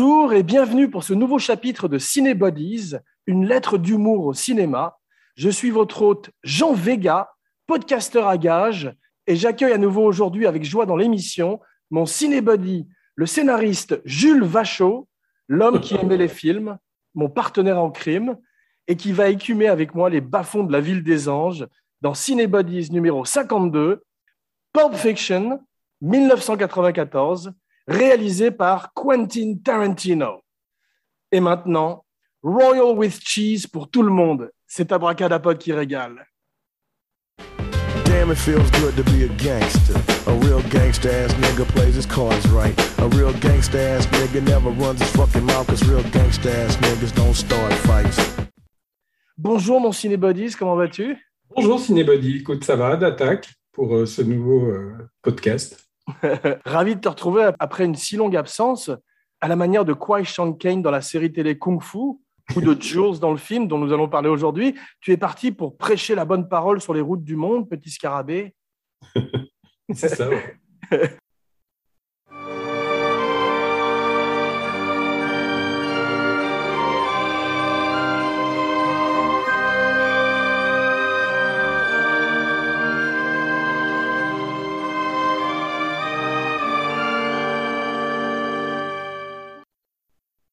Bonjour et bienvenue pour ce nouveau chapitre de Cinébodies, une lettre d'humour au cinéma. Je suis votre hôte Jean Vega, podcasteur à gage, et j'accueille à nouveau aujourd'hui avec joie dans l'émission mon cinébody, le scénariste Jules Vachaud, l'homme qui aimait les films, mon partenaire en crime, et qui va écumer avec moi les bas-fonds de la ville des anges dans Cinébodies numéro 52, Pulp Fiction, 1994, réalisé par Quentin Tarantino. Et maintenant, Royal with Cheese pour tout le monde. C'est Abracadapod qui régale. Damn, it feels good to be a gangster. A real gangster ass nigga plays his cards right. A real gangster ass nigga never runs his fucking mouth cause real gangster ass niggas don't start fights. Bonjour mon Cinébodies, comment vas-tu? Bonjour Cinébody, écoute, ça va, d'attaque pour euh, ce nouveau euh, podcast. Ravi de te retrouver après une si longue absence, à la manière de Kwai Shang Kane dans la série télé Kung Fu ou de Jules dans le film dont nous allons parler aujourd'hui. Tu es parti pour prêcher la bonne parole sur les routes du monde, petit scarabée. C'est ça.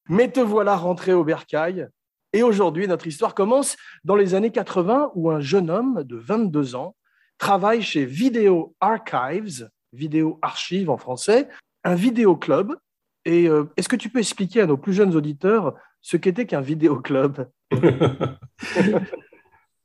Mais te voilà rentré au bercail. Et aujourd'hui, notre histoire commence dans les années 80 où un jeune homme de 22 ans travaille chez Video Archives, Vidéo Archive en français, un vidéoclub. Et euh, est-ce que tu peux expliquer à nos plus jeunes auditeurs ce qu'était qu'un vidéoclub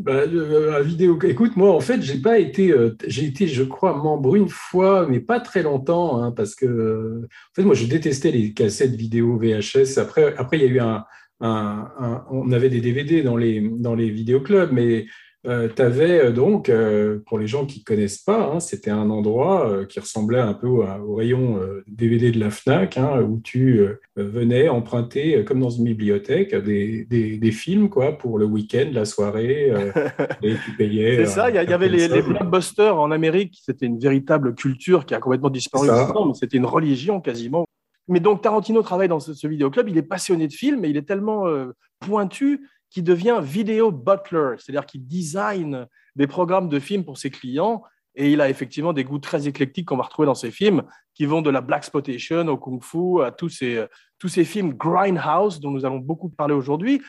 Bah, la vidéo. Écoute, moi, en fait, j'ai pas été, euh, j'ai été, je crois, membre une fois, mais pas très longtemps, hein, parce que, euh, en fait, moi, je détestais les cassettes vidéo VHS. Après, après, il y a eu un, un on avait des DVD dans les dans les vidéoclubs, mais euh, tu avais euh, donc, euh, pour les gens qui ne connaissent pas, hein, c'était un endroit qui ressemblait un peu au, rayon DVD de la FNAC, hein, où tu venais emprunter, comme dans une bibliothèque, des, des, films quoi, pour le week-end, la soirée, et tu payais. C'est ça, il y, avait les, les, blockbusters en Amérique, c'était une véritable culture qui a complètement disparu mais c'était une religion quasiment. Mais donc Tarantino travaille dans ce, ce vidéoclub, il est passionné de films, mais il est tellement pointu qui devient vidéo butler, c'est-à-dire qu'il design des programmes de films pour ses clients. Et il a effectivement des goûts très éclectiques qu'on va retrouver dans ses films, qui vont de la black spotation au kung fu à tous ces, tous ces films grindhouse dont nous allons beaucoup parler aujourd'hui.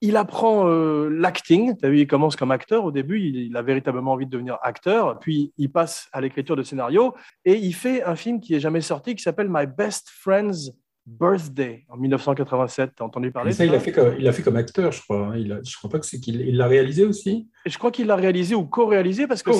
Il apprend euh, l'acting. Tu as vu, il commence comme acteur au début. Il, il, a véritablement envie de devenir acteur. Puis il passe à l'écriture de scénario et il fait un film qui est jamais sorti qui s'appelle My Best Friend's Birthday en 1987. Tu as entendu parler ça, il l'a fait, comme, il a fait comme acteur, je crois. Hein. Il a, je crois pas que c'est qu'il l'a réalisé aussi. Et je crois qu'il l'a réalisé ou co-réalisé parce que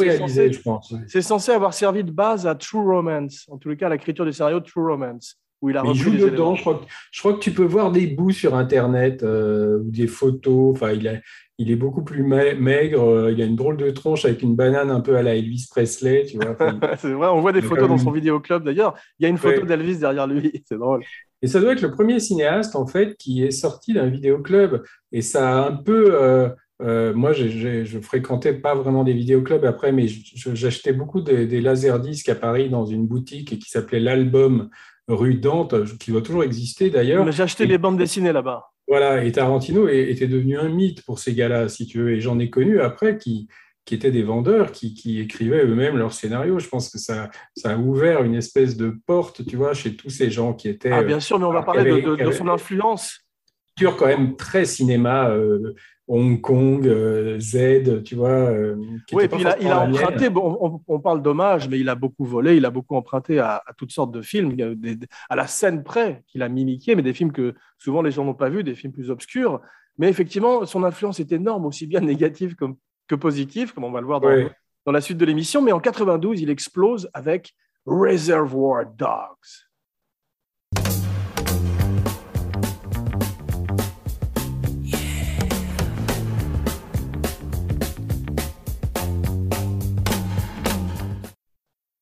c'est censé, avoir servi de base à True Romance, en tout cas à l'écriture du scénario True Romance. Où il, a il joue dedans. Je crois, je crois, que tu peux voir des bouts sur Internet euh, ou des photos. Enfin, il, a, il est beaucoup plus maigre. Euh, il a une drôle de tronche avec une banane un peu à la Elvis Presley. Tu vois. c'est vrai, on voit des photos dans son vidéoclub d'ailleurs. Il y a une photo d'Elvis derrière lui. C'est drôle. Et ça doit être le premier cinéaste, en fait, qui est sorti d'un vidéoclub. Et ça a un peu. Euh, euh, moi, je je fréquentais pas vraiment des vidéoclubs après, mais j'achetais beaucoup des, des laserdiscs à Paris dans une boutique qui s'appelait l'Album rue Dante, qui doit toujours exister d'ailleurs. J'ai acheté les bandes dessinées là-bas. Voilà, et Tarantino était devenu un mythe pour ces gars-là, si tu veux. Et j'en ai connu après qui, qui étaient des vendeurs, qui, qui écrivaient eux-mêmes leurs scénarios. Je pense que ça, ça, a ouvert une espèce de porte, tu vois, chez tous ces gens qui étaient... Ah, bien sûr, mais on va euh, parler de, de, son influence. quand même très cinéma, euh, Hong Kong, euh, Z, tu vois. oui, et puis il a, il a emprunté, bon, on, parle d'hommage, mais il a beaucoup volé, il a beaucoup emprunté à, à toutes sortes de films, à la scène près qu'il a mimiqué, mais des films que souvent les gens n'ont pas vus, des films plus obscurs. Mais effectivement, son influence est énorme, aussi bien négative comme que positif, comme on va le voir dans, dans la suite de l'émission. Mais en 92, il explose avec Reservoir Dogs.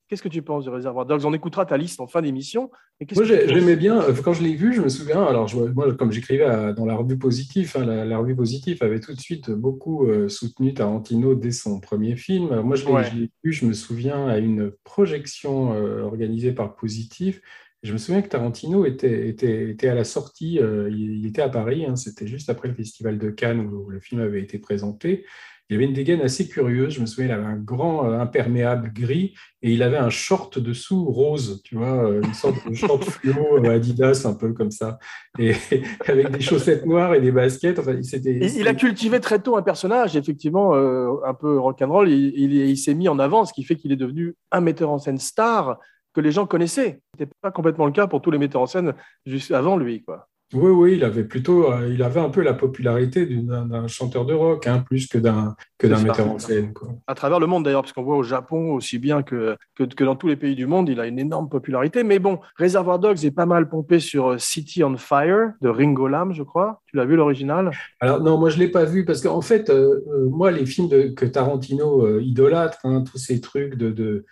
Qu'est-ce que tu penses du Réservoir Dogs? On écoutera ta liste en fin d'émission. Moi, j'aimais bien, euh, quand je l'ai vu, je me souviens, alors je, moi, comme j'écrivais dans la revue Positif, hein, la, revue Positif avait tout de suite beaucoup euh, soutenu Tarantino dès son premier film. moi, je l'ai vu, je me souviens, à une projection euh, organisée par Positif. je me souviens que Tarantino était, était, était à la sortie, euh, il, était à Paris, hein, c'était juste après le Festival de Cannes où, le film avait été présenté. Il avait une dégaine assez curieuse, je me souviens, il avait un grand euh, imperméable gris et il avait un short dessous rose, tu vois, euh, une sorte de short fluo Adidas, un peu comme ça, et avec des chaussettes noires et des baskets. Enfin, il, il, a cultivé très tôt un personnage, effectivement, un peu rock'n'roll, il, il, il s'est mis en avant, ce qui fait qu'il est devenu un metteur en scène star que les gens connaissaient. Ce n'était pas complètement le cas pour tous les metteurs en scène juste avant lui. Quoi. Oui, oui, il avait plutôt, euh, il avait un peu la popularité d'un chanteur de rock, hein, plus que d'un que d'un metteur en scène. Quoi. À travers le monde d'ailleurs, parce qu'on voit au Japon aussi bien que, que, que, dans tous les pays du monde, il a une énorme popularité. Mais bon, Reservoir Dogs est pas mal pompé sur euh, City on Fire de Ringo Lam, je crois. Tu l'as vu l'original? Alors non, moi je l'ai pas vu parce qu'en fait, euh, moi les films de, que Tarantino idolâtre, hein, tous ces trucs de, de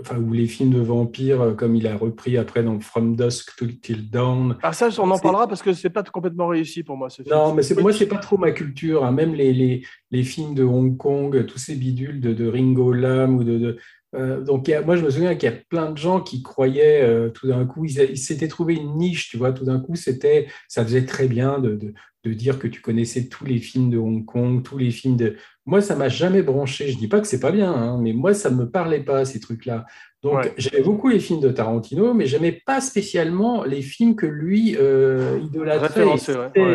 enfin, ou les films de vampires, euh, comme il a repris après dans From Dusk to Till Dawn. Ah, ça, on en parlera parce que c'est pas complètement réussi pour moi. Ce film. Non, mais c'est, moi, c'est pas trop ma culture. Hein. Même les, les, les, films de Hong Kong, tous ces bidules de, de Ringo Lam ou de. de euh, donc, moi, je me souviens qu'il y a plein de gens qui croyaient euh, tout d'un coup, ils, ils, s'étaient trouvé une niche, tu vois. Tout d'un coup, c'était, ça faisait très bien de, de, de dire que tu connaissais tous les films de Hong Kong, tous les films de. Moi, ça m'a jamais branché. Je dis pas que c'est pas bien, hein, mais moi, ça me parlait pas ces trucs-là. Donc, j'aimais beaucoup les films de Tarantino, mais j'aimais pas spécialement les films que lui euh, idolâtrait.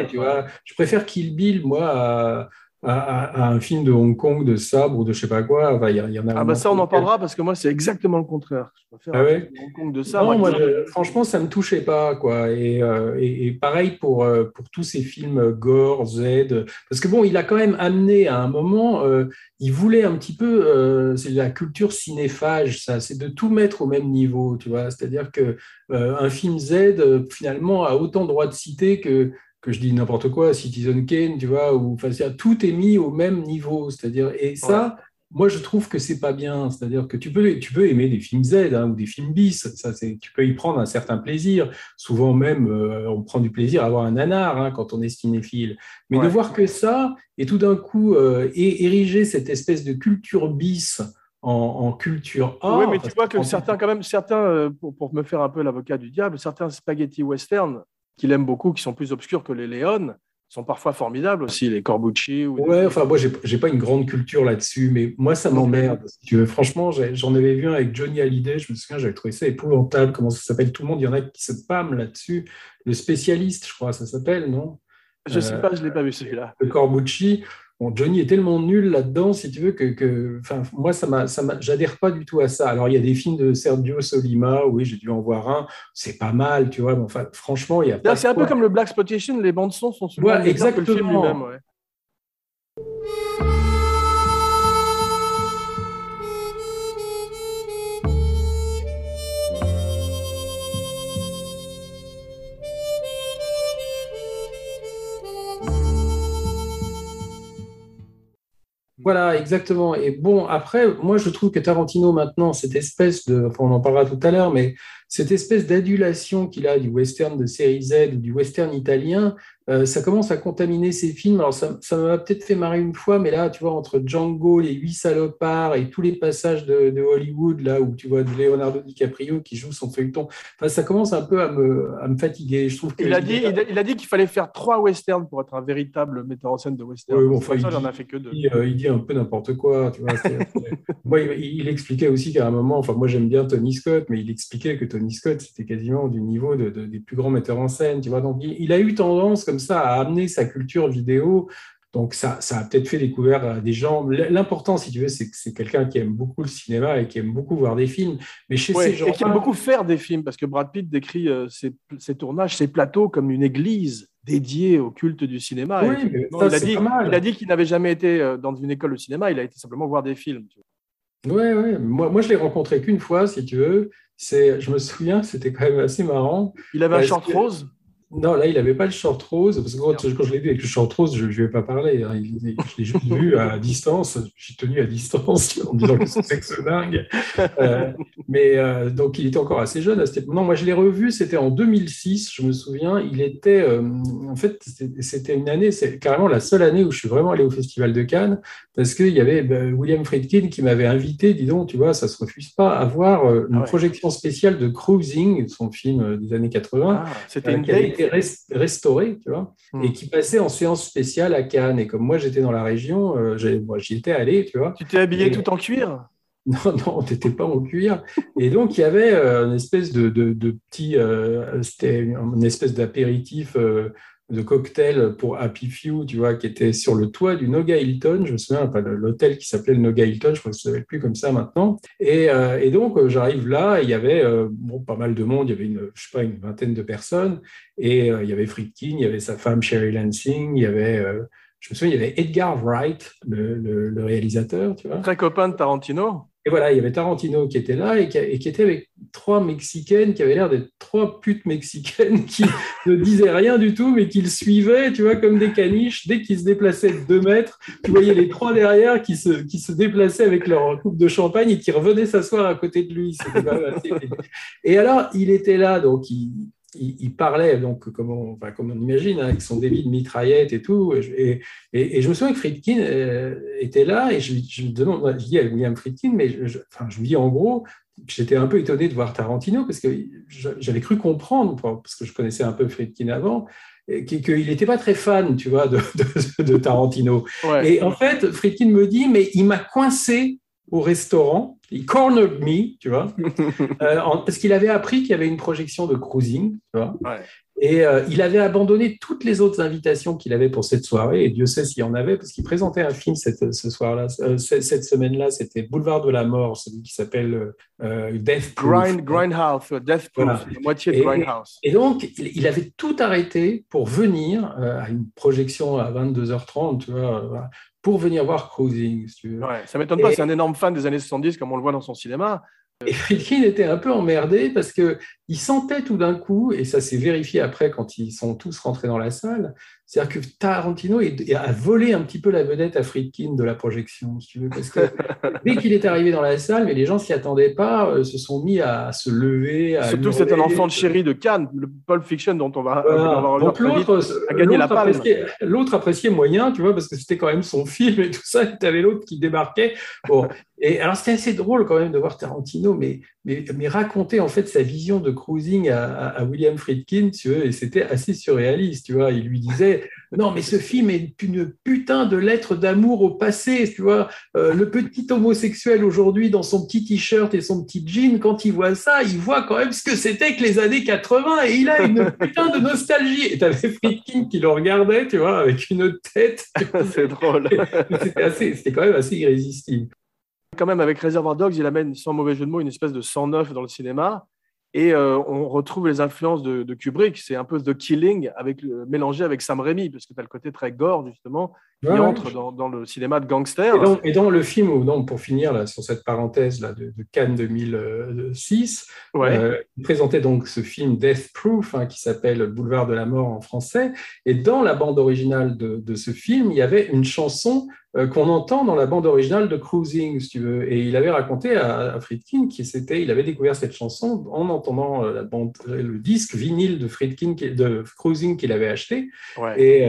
Tu vois je préfère Kill Bill, moi, à, à, un film de Hong Kong, de sabre ou de je sais pas quoi. il y, en a ah bah ça, on en parlera parce que moi, c'est exactement le contraire. Je préfère ah ouais Hong Kong de sabre. Non, moi, franchement, ça me touchait pas, quoi. Et, euh, et, pareil pour, euh, pour tous ces films Gore, Z. Parce que bon, il a quand même amené à un moment, euh, il voulait un petit peu, c'est la culture cinéphage, ça, c'est de tout mettre au même niveau, tu vois. C'est-à-dire que un film Z, finalement, a autant droit de citer que que je dis n'importe quoi, Citizen Kane, tu vois, où enfin, tout est mis au même niveau. C'est-à-dire, et ça, moi, je trouve que c'est pas bien. C'est-à-dire que tu peux, tu peux aimer des films Z hein, ou des films bis, ça, tu peux y prendre un certain plaisir. Souvent même, euh, on prend du plaisir à avoir un nanar hein, quand on est cinéphile. Mais de voir que ça, et tout d'un coup, euh, ériger cette espèce de culture bis en, culture A. Oui, mais tu vois que certains, quand même, certains, euh, pour, pour me faire un peu l'avocat du diable, certains spaghetti western qu'il aime beaucoup, qui sont plus obscurs que les Léon, sont parfois formidables aussi, les Corbucci. Ou ouais, enfin, moi, j'ai pas une grande culture là-dessus, mais moi, ça m'emmerde. Si tu veux. Franchement, j'en avais vu un avec Johnny Hallyday, je me souviens, j'avais trouvé ça épouvantable. Comment ça s'appelle Tout le monde, il y en a qui se pâment là-dessus. Le spécialiste, je crois, ça s'appelle, non? Je sais pas, je l'ai pas vu celui-là. Le Corbucci. Johnny est tellement nul là-dedans, si tu veux, que, que moi, ça m'a, ça j'adhère pas du tout à ça. Alors, il y a des films de Sergio Solima, oui, j'ai dû en voir un, c'est pas mal, tu vois, mais enfin, franchement, il y a C'est un peu comme le Black Exploitation, les bandes son sont souvent ouais, exactement. Que le film lui-même. Ouais. Voilà, exactement. Et bon, après, moi, je trouve que Tarantino, maintenant, cette espèce de, enfin, on en parlera tout à l'heure, mais cette espèce d'adulation qu'il a du western de série Z ou du western italien, euh, ça commence à contaminer ses films. Alors, ça, m'a peut-être fait marrer une fois, mais là, tu vois, entre Django, les huit salopards et tous les passages de, Hollywood, là où tu vois Leonardo DiCaprio qui joue son feuilleton, enfin, ça commence un peu à me, à me fatiguer. Je trouve il, a dit, il, a, dit qu'il fallait faire trois westerns pour être un véritable metteur en scène de western. enfin, il, en a fait que deux. Euh, il, dit un peu n'importe quoi. Tu vois, moi, il, expliquait aussi qu'à un moment, enfin, moi j'aime bien Tony Scott, mais il expliquait que Tony Scott, c'était quasiment du niveau de, des plus grands metteurs en scène. Tu vois, donc il, a eu tendance comme ça à amener sa culture vidéo. Donc ça, ça a peut-être fait découvrir à des gens. L'important, si tu veux, c'est que c'est quelqu'un qui aime beaucoup le cinéma et qui aime beaucoup voir des films. Mais chez ces gens et qui aime beaucoup faire des films, parce que Brad Pitt décrit euh, ses, tournages, ses plateaux comme une église dédiée au culte du cinéma. Oui, il, a dit, il, a dit, qu'il n'avait jamais été euh, dans une école de cinéma, il a été simplement voir des films. Oui. Moi, moi, je l'ai rencontré qu'une fois, si tu veux. C'est, je me souviens, c'était quand même assez marrant. Il avait un short rose Non, là, il n'avait pas le short rose, parce que quand, je l'ai vu avec le short rose, je ne vais pas parler. Hein. je l'ai juste vu à distance, suis tenu à distance en disant que c'est sexe dingue. Euh, mais euh, donc, il était encore assez jeune à cette époque. Non, moi, je l'ai revu, c'était en 2006, je me souviens. Il était, euh, en fait, c'était une année, c'est carrément la seule année où je suis vraiment allé au Festival de Cannes, parce qu'il y avait ben, William Friedkin qui m'avait invité, dis donc, tu vois, ça ne se refuse pas, à voir une ah projection spéciale de Cruising, son film des années 80. Ah, c'était une restauré, tu vois, hmm. et qui passait en séance spéciale à Cannes. Et comme moi, j'étais dans la région, euh, moi, j'y étais allé, tu vois. Tu t'es habillé tout en cuir? Non, non, t'étais pas en cuir. Et donc, il y avait euh, une espèce de, de, petit, euh, c'était une espèce d'apéritif de cocktail pour Happy Few, tu vois, qui était sur le toit du Noga Hilton. Je me souviens, pas l'hôtel qui s'appelait le Noga Hilton, je crois que ça s'appelle plus comme ça maintenant. Et, euh, donc, euh, j'arrive là, il y avait euh, bon, pas mal de monde, il y avait une, je sais pas, une vingtaine de personnes, et il y avait Friedkin, il y avait sa femme Sherry Lansing, il y avait, je me souviens, il y avait Edgar Wright, le, le, le réalisateur, tu vois. Très copain de Tarantino. Et voilà, il y avait Tarantino qui était là et qui, était avec trois Mexicaines qui avaient l'air d'être trois putes mexicaines qui ne disaient rien du tout, mais qui le suivaient, tu vois, comme des caniches. Dès qu'ils se déplaçaient de deux mètres, tu voyais les trois derrière qui se, qui se déplaçaient avec leur coupe de champagne et qui revenaient s'asseoir à côté de lui. Et alors, il était là, donc il, il, parlait, donc, comme on, enfin, comme on imagine, hein, avec son débit de mitraillette et tout. Et, et, je me souviens que Friedkin euh, était là et je, je, me demande, je dis à William Friedkin, mais je, enfin, je lui dis en gros, j'étais un peu étonné de voir Tarantino parce que j'avais cru comprendre, parce que je connaissais un peu Friedkin avant, qu'il n'était pas très fan, tu vois, de, de, Tarantino. Et en fait, Friedkin me dit, mais il m'a coincé au restaurant il cornered me, tu vois, euh, parce qu'il avait appris qu'il y avait une projection de cruising, tu vois. Et euh, il avait abandonné toutes les autres invitations qu'il avait pour cette soirée, et Dieu sait s'il y en avait, parce qu'il présentait un film cette, ce soir-là, euh, cette semaine-là, c'était Boulevard de la Mort, celui qui s'appelle Death Proof. Grindhouse, Death Proof, la moitié de Grindhouse. Et donc, il, avait tout arrêté pour venir à une projection à 22h30, tu vois, pour venir voir Cruising. Si tu veux. Ouais, ça m'étonne pas, c'est un énorme fan des années 70 comme on le voit dans son cinéma. Et Friedkin était un peu emmerdé parce qu'il sentait tout d'un coup, et ça s'est vérifié après quand ils sont tous rentrés dans la salle, c'est-à-dire que Tarantino a volé un petit peu la vedette à Friedkin de la projection, si tu veux, parce que dès qu'il est arrivé dans la salle, mais les gens s'y attendaient pas, euh, se sont mis à se lever. À Surtout c'est un enfant de chéri de Cannes, le Pulp Fiction dont on va, Donc l'autre a gagné la L'autre appréciait moyen, tu vois, parce que c'était quand même son film et tout ça. Tu avais l'autre qui débarquait. Bon. Et alors c'était assez drôle quand même de voir Tarantino, mais, mais, mais raconter en fait sa vision de cruising à, à William Friedkin, tu vois, et c'était assez surréaliste, tu vois. Il lui disait non, mais ce film est une putain de lettre d'amour au passé, tu vois. Euh, le petit homosexuel aujourd'hui dans son petit t-shirt et son petit jean, quand il voit ça, il voit quand même ce que c'était que les années 80 et il a une putain de nostalgie. Et t'avais Friedkin qui le regardait, tu vois, avec une tête. C'est drôle. C'était quand même assez irrésistible. Quand même, avec Reservoir Dogs, il amène, sans mauvais jeu de mots, une espèce de sang neuf dans le cinéma. Et euh, on retrouve les influences de, Kubrick. C'est un peu The Killing avec, mélangé avec Sam Raimi, parce que tu as le côté très gore, justement, qui entre dans, le cinéma de gangster. Et dans, le film, donc, pour finir là, sur cette parenthèse là, de, Cannes 2006, euh, il présentait donc ce film Death Proof, hein, qui s'appelle Boulevard de la mort en français. Et dans la bande originale de, de ce film, il y avait une chanson euh, qu'on entend dans la bande originale de Cruising, si tu veux. Et il avait raconté à, Friedkin qu'il il avait découvert cette chanson en entendant euh, la bande, le disque vinyle de Friedkin, de Cruising qu'il avait acheté. Et,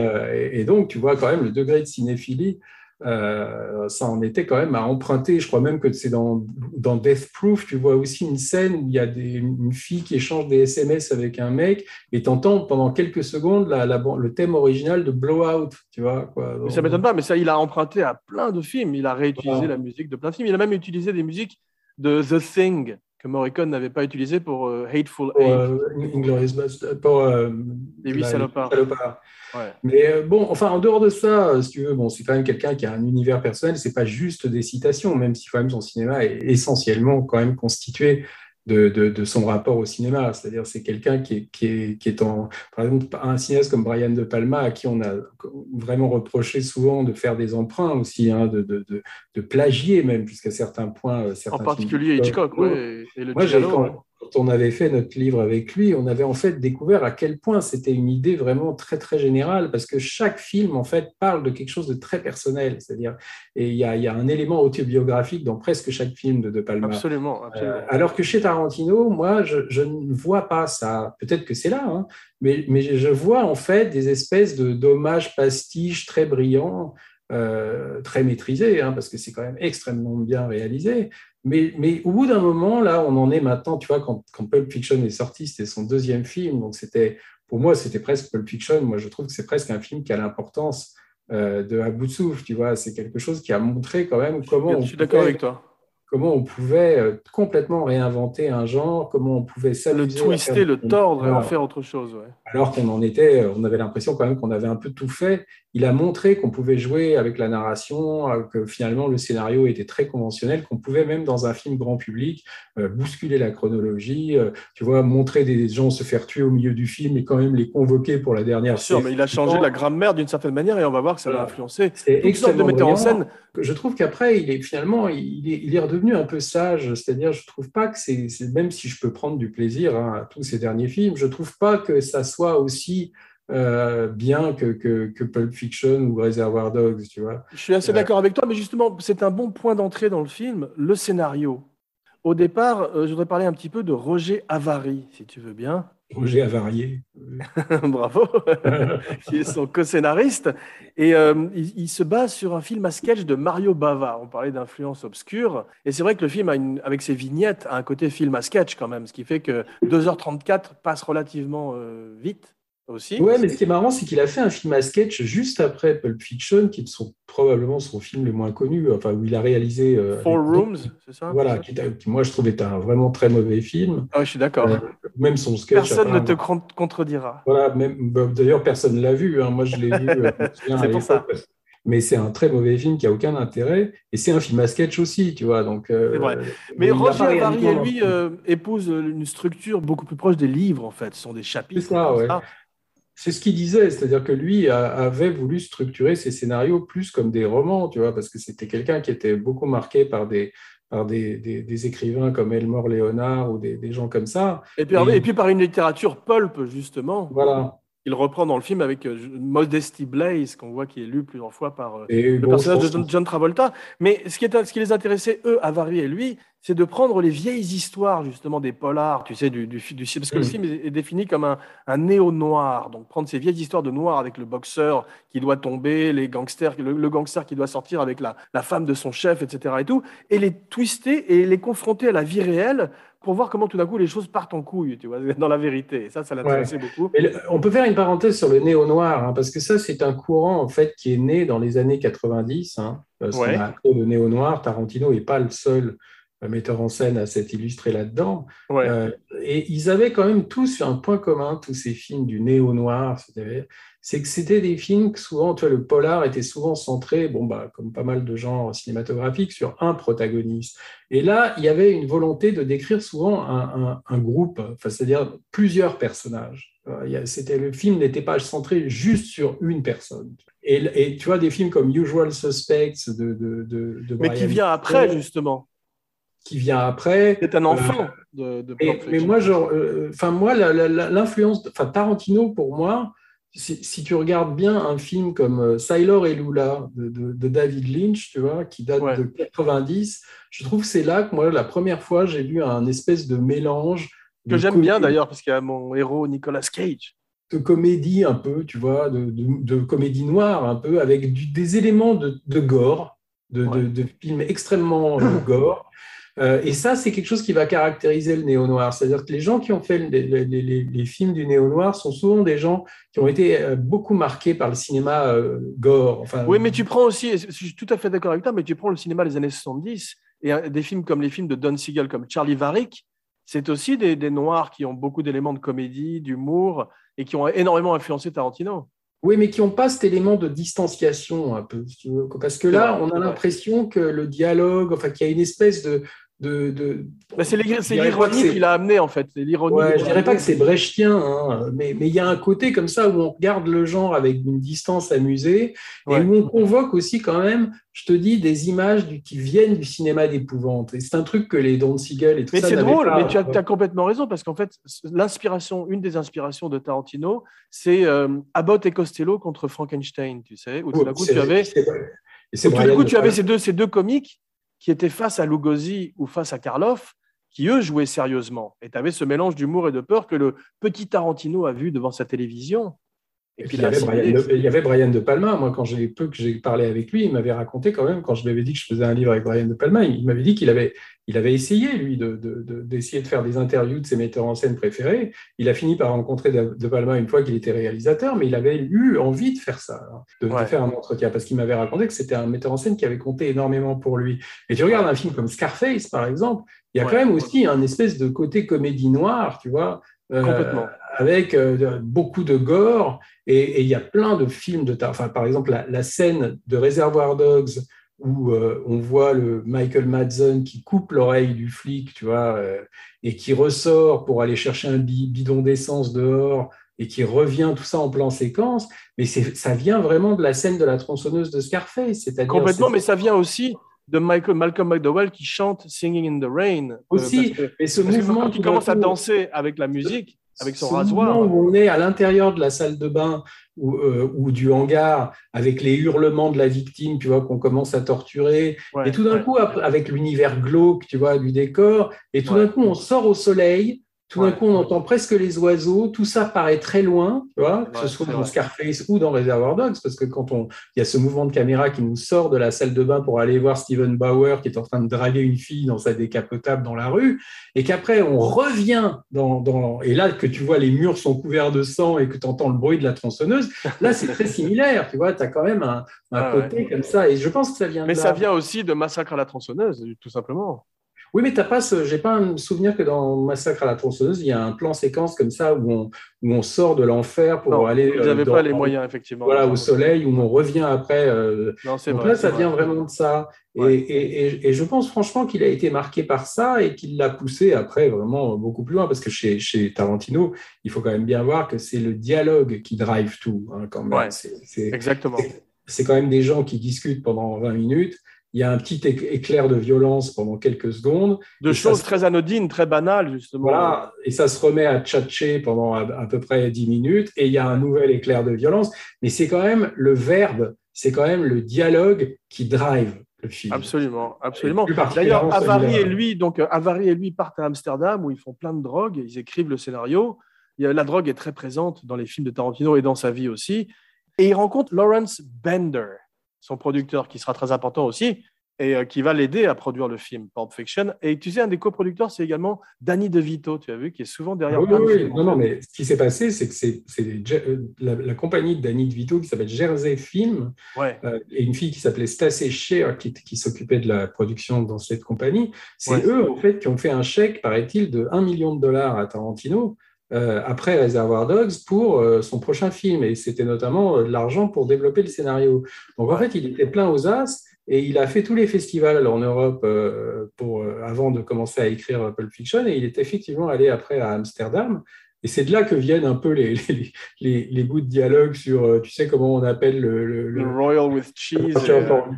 et, donc, tu vois quand même le degré de cinéphilie euh, ça en était quand même à emprunter. Je crois même que c'est dans, dans Death Proof, tu vois aussi une scène où il y a des, une fille qui échange des SMS avec un mec et t'entends pendant quelques secondes la, le thème original de Blowout, tu vois. Quoi. mais ça m'étonne pas, mais ça, il a emprunté à plein de films. Il a réutilisé la musique de plein de films. Il a même utilisé des musiques de The Thing que Morricone n'avait pas utilisé pour euh, Hateful Eight. Euh, pour Les huit salopards. Mais euh, bon, enfin, en dehors de ça, euh, si tu veux, bon, c'est quand même quelqu'un qui a un univers personnel, c'est pas juste des citations, même si quand même son cinéma est essentiellement quand même constitué de, de, son rapport au cinéma. C'est-à-dire, c'est quelqu'un qui est, qui, est, qui est en. Par exemple, un cinéaste comme Brian De Palma, à qui on a vraiment reproché souvent de faire des emprunts aussi, hein, de, de, de, plagier même, jusqu'à certains points. Euh, certains en particulier Hitchcock, oui. Et le Moi, quand on avait fait notre livre avec lui, on avait en fait découvert à quel point c'était une idée vraiment très très générale, parce que chaque film en fait parle de quelque chose de très personnel, c'est-à-dire et il y, a, y a un élément autobiographique dans presque chaque film de De Palma. Absolument. absolument. Euh, alors que chez Tarantino, moi, je, je ne vois pas ça. Peut-être que c'est là, hein, mais, mais je vois en fait des espèces de dommages pastiches très brillants. Euh, très maîtrisés, hein, parce que c'est quand même extrêmement bien réalisé, mais, mais, au bout d'un moment, là, on en est maintenant, tu vois, quand, quand Pulp Fiction est sorti, c'était son deuxième film, donc c'était, pour moi, c'était presque Pulp Fiction. Moi, je trouve que c'est presque un film qui a l'importance euh, de à bout de souffle, tu vois. C'est quelque chose qui a montré quand même comment. Je suis d'accord avec toi comment on pouvait euh, complètement réinventer un genre, comment on pouvait s'amuser. Le twister, le tordre et en faire autre chose. Ouais. Alors qu'on en était, on avait l'impression quand même qu'on avait un peu tout fait. Il a montré qu'on pouvait jouer avec la narration, euh, que finalement le scénario était très conventionnel, qu'on pouvait même dans un film grand public bousculer la chronologie, tu vois, montrer des gens se faire tuer au milieu du film et quand même les convoquer pour la dernière. Bien sûr, mais il a changé la grammaire d'une certaine manière et on va voir que ça va influencer. C'est extrêmement de en scène. Je trouve qu'après, il est finalement, il est, il est devenu un peu sage, c'est-à-dire je trouve pas que c'est, même si je peux prendre du plaisir hein, à tous ces derniers films, je trouve pas que ça soit aussi euh, bien que, que, Pulp Fiction ou Reservoir Dogs, tu vois. Je suis assez euh, d'accord avec toi, mais justement, c'est un bon point d'entrée dans le film, le scénario. Au départ, euh, je voudrais parler un petit peu de Roger Avary, si tu veux bien. Roger Avarié. Bravo, qui est son co-scénariste. Et euh, il, se base sur un film à sketch de Mario Bava. On parlait d'influence obscure. Et c'est vrai que le film, a une, avec ses vignettes, a un côté film à sketch quand même, ce qui fait que 2h34 passe relativement euh, vite aussi. Ouais, mais ce qui est marrant, c'est qu'il a fait un film à sketch juste après Pulp Fiction, qui est probablement son film le moins connu, enfin où il a réalisé. Euh, Four Rooms, c'est ça? Voilà, qui, moi je trouvais un vraiment très mauvais film. Ah, je suis d'accord. Euh, même son sketch. Personne ne te contredira. Voilà, même bah, d'ailleurs personne ne l'a vu. Hein. Moi je l'ai vu. Euh, c'est pour ça. Mais c'est un très mauvais film qui a aucun intérêt, et c'est un film à sketch aussi, tu vois. Donc. c'est vrai. Mais Roger Avary, lui, épouse une structure beaucoup plus proche des livres, en fait. Ce sont des chapitres. C'est ça, ouais. C'est ce qu'il disait, c'est-à-dire que lui avait voulu structurer ses scénarios plus comme des romans, tu vois, parce que c'était quelqu'un qui était beaucoup marqué par des, par des, des, écrivains comme Elmore Léonard ou des, des, gens comme ça. Et puis, et, puis par une littérature pulp, justement. Voilà. Il reprend dans le film avec euh, Modesty Blaze, qu'on voit qui est lu plusieurs fois par euh, le personnage de John Travolta. Mais ce qui, est, ce qui les intéressait, eux, Avary et lui, c'est de prendre les vieilles histoires, justement, des polars, tu sais, du, du, du parce que le mm. film est, défini comme un, un néo-noir. Donc, prendre ces vieilles histoires de noir avec le boxeur qui doit tomber, les gangsters, le, gangster qui doit sortir avec la, la, femme de son chef, etc. et tout, et les twister et les confronter à la vie réelle pour voir comment tout d'un coup les choses partent en couille, tu vois, dans la vérité. Et ça, ça l'intéressait beaucoup. on peut faire une parenthèse sur le néo-noir, hein, parce que ça, c'est un courant en fait qui est né dans les années 90. Hein, le néo-noir, Tarantino n'est pas le seul metteur en scène à s'être illustré là-dedans. Euh, et ils avaient quand même tous un point commun, tous ces films du néo-noir, c'est que c'était des films que souvent, tu vois, le polar était souvent centré, bon, bah, comme pas mal de genres cinématographiques, sur un protagoniste. Et là, il y avait une volonté de décrire souvent un, groupe, enfin, c'est-à-dire plusieurs personnages. Euh, c'était, le film n'était pas centré juste sur une personne. Et, tu vois, des films comme Usual Suspects de, de, de, Mais qui vient après, justement qui vient après. C'est un enfant euh, de, de Mais moi, euh, enfin moi, l'influence, enfin Tarantino pour moi, si, tu regardes bien un film comme euh, Sailor et Lula de, David Lynch, tu vois, qui date de 90, je trouve que c'est là que moi, la première fois, j'ai vu un espèce de mélange. Que j'aime bien d'ailleurs, parce qu'il y a mon héros Nicolas Cage. De comédie un peu, tu vois, de, comédie noire un peu, avec des éléments de, gore, de, de, films extrêmement gore. Euh, et ça, c'est quelque chose qui va caractériser le néo-noir. C'est-à-dire que les gens qui ont fait les, films du néo-noir sont souvent des gens qui ont été euh, beaucoup marqués par le cinéma euh, gore. Enfin, oui, mais tu prends aussi, je suis tout à fait d'accord avec toi, mais tu prends le cinéma des années 70 et des films comme les films de Don Siegel, comme Charlie Varick, c'est aussi des, des noirs qui ont beaucoup d'éléments de comédie, d'humour et qui ont énormément influencé Tarantino. Oui, mais qui n'ont pas cet élément de distanciation un peu, parce que là, on a l'impression que le dialogue, enfin, qu'il y a une espèce de, de. de bah, c'est l'ironie qu'il a amené en fait. C'est l'ironie. Ouais, je dirais pas que c'est brechtien, hein, mais il y a un côté comme ça où on regarde le genre avec une distance amusée et où on convoque aussi quand même, je te dis, des images qui viennent du cinéma d'épouvante. Et c'est un truc que les Don Siegel et tout mais ça. Mais c'est drôle, mais tu as, as, complètement raison parce qu'en fait, l'inspiration, une des inspirations de Tarantino, c'est euh, Abbott et Costello contre Frankenstein, tu sais, où tout d'un coup tu avais. tout d'un coup, tu avais ces deux, ces deux comiques qui étaient face à Lugosi ou face à Karloff, qui eux jouaient sérieusement. Et tu avais ce mélange d'humour et de peur que le petit Tarantino a vu devant sa télévision. Et, puis, il, y avait Brian de, il y avait Brian De Palma. Moi, quand j'ai peu que j'ai parlé avec lui, il m'avait raconté quand même, quand je lui avais dit que je faisais un livre avec Brian De Palma, il m'avait dit qu'il avait, il avait essayé, lui, d'essayer de, de, faire des interviews de ses metteurs en scène préférés. Il a fini par rencontrer De, Palma une fois qu'il était réalisateur, mais il avait eu envie de faire ça, hein, de, faire un entretien, parce qu'il m'avait raconté que c'était un metteur en scène qui avait compté énormément pour lui. Et tu regardes un film comme Scarface, par exemple, il y a quand même aussi un espèce de côté comédie noire, tu vois, euh, avec euh, beaucoup de gore. Et il y a plein de films de. Enfin, par exemple, la, scène de Reservoir Dogs où euh, on voit le Michael Madsen qui coupe l'oreille du flic, tu vois, et qui ressort pour aller chercher un bidon d'essence dehors et qui revient tout ça en plan séquence. Mais ça vient vraiment de la scène de la tronçonneuse de Scarface. Complètement, mais ça vient aussi de Michael, Malcolm McDowell qui chante Singing in the Rain. Aussi, et ce mouvement qui commence à danser avec la musique, avec son rasoir. Où on est à l'intérieur de la salle de bain ou, euh, ou, du hangar avec les hurlements de la victime, tu vois, qu'on commence à torturer. et tout d'un coup, avec l'univers glauque, tu vois, du décor, et tout d'un coup, on sort au soleil tout d'un coup, on entend presque les oiseaux. Tout ça paraît très loin, tu vois, que ce soit dans Scarface ou dans Reservoir Dogs, parce que quand on, il y a ce mouvement de caméra qui nous sort de la salle de bain pour aller voir Steven Bauer qui est en train de draguer une fille dans sa décapotable dans la rue, et qu'après on revient dans, dans, et là que tu vois les murs sont couverts de sang et que tu entends le bruit de la tronçonneuse, là c'est très similaire, tu vois, tu as quand même un, un côté comme ça, et je pense que ça vient. Mais ça vient aussi de Massacre à la tronçonneuse, tout simplement. Oui, mais t'as pas ce, j'ai pas un souvenir que dans Massacre à la tronçonneuse, il y a un plan séquence comme ça où on, où on sort de l'enfer pour aller. Vous n'avez euh, pas les moyens, effectivement. Voilà, au soleil, où on revient après. Euh, non, donc vrai, là, ça vient vraiment de ça. Et, et, et, je pense franchement qu'il a été marqué par ça et qu'il l'a poussé après vraiment beaucoup plus loin, parce que chez, chez Tarantino, il faut quand même bien voir que c'est le dialogue qui drive tout, hein, quand même. c'est, Exactement. C'est quand même des gens qui discutent pendant 20 minutes il y a un petit éclair de violence pendant quelques secondes. De choses très anodines, très banales, justement. Voilà, et ça se remet à tchatcher pendant à, peu près 10 minutes, et il y a un nouvel éclair de violence. Mais c'est quand même le verbe, c'est quand même le dialogue qui drive le film. Absolument, absolument. D'ailleurs, Avary et lui, donc Avary et lui partent à Amsterdam où ils font plein de drogue, ils écrivent le scénario. La drogue est très présente dans les films de Tarantino et dans sa vie aussi. Et ils rencontrent Lawrence Bender, son producteur, qui sera très important aussi, et euh, qui va l'aider à produire le film Pulp Fiction. Et tu sais, un des coproducteurs, c'est également Danny DeVito, tu as vu, qui est souvent derrière oui, oui, Non, non, mais ce qui s'est passé, c'est que c'est euh, la, compagnie de Danny DeVito qui s'appelle Jersey Film, euh, et une fille qui s'appelait Stacey Shear, qui, qui s'occupait de la production dans cette compagnie. C'est eux, en fait, qui ont fait un chèque, paraît-il, de 1 million de dollars à Tarantino. Après Reservoir Dogs pour son prochain film. Et c'était notamment de l'argent pour développer le scénario. Donc en fait, il était plein aux as. Et il a fait tous les festivals en Europe euh, pour, euh, avant de commencer à écrire Pulp Fiction. Et il est effectivement allé après à Amsterdam. Et c'est de là que viennent un peu les, les, les, bouts de dialogue sur, euh, tu sais comment on appelle le... Le, Royal with Cheese.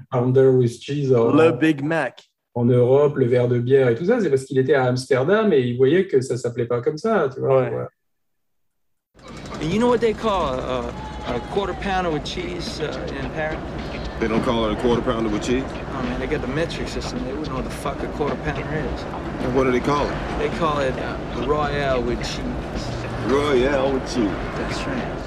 Pounder with Cheese. Le Big Mac. En Europe, le verre de bière et tout ça, c'est parce qu'il était à Amsterdam et il voyait que ça s'appelait pas comme ça, tu vois. Ouais. You know what they call a, a quarter pounder with cheese uh, in Paris? They don't call it a quarter pounder with cheese? Oh man, they got the metric system. They wouldn't know what the fuck a quarter pounder is. And what do they call it? They call it uh, Royale with cheese. Royale with cheese. That's right.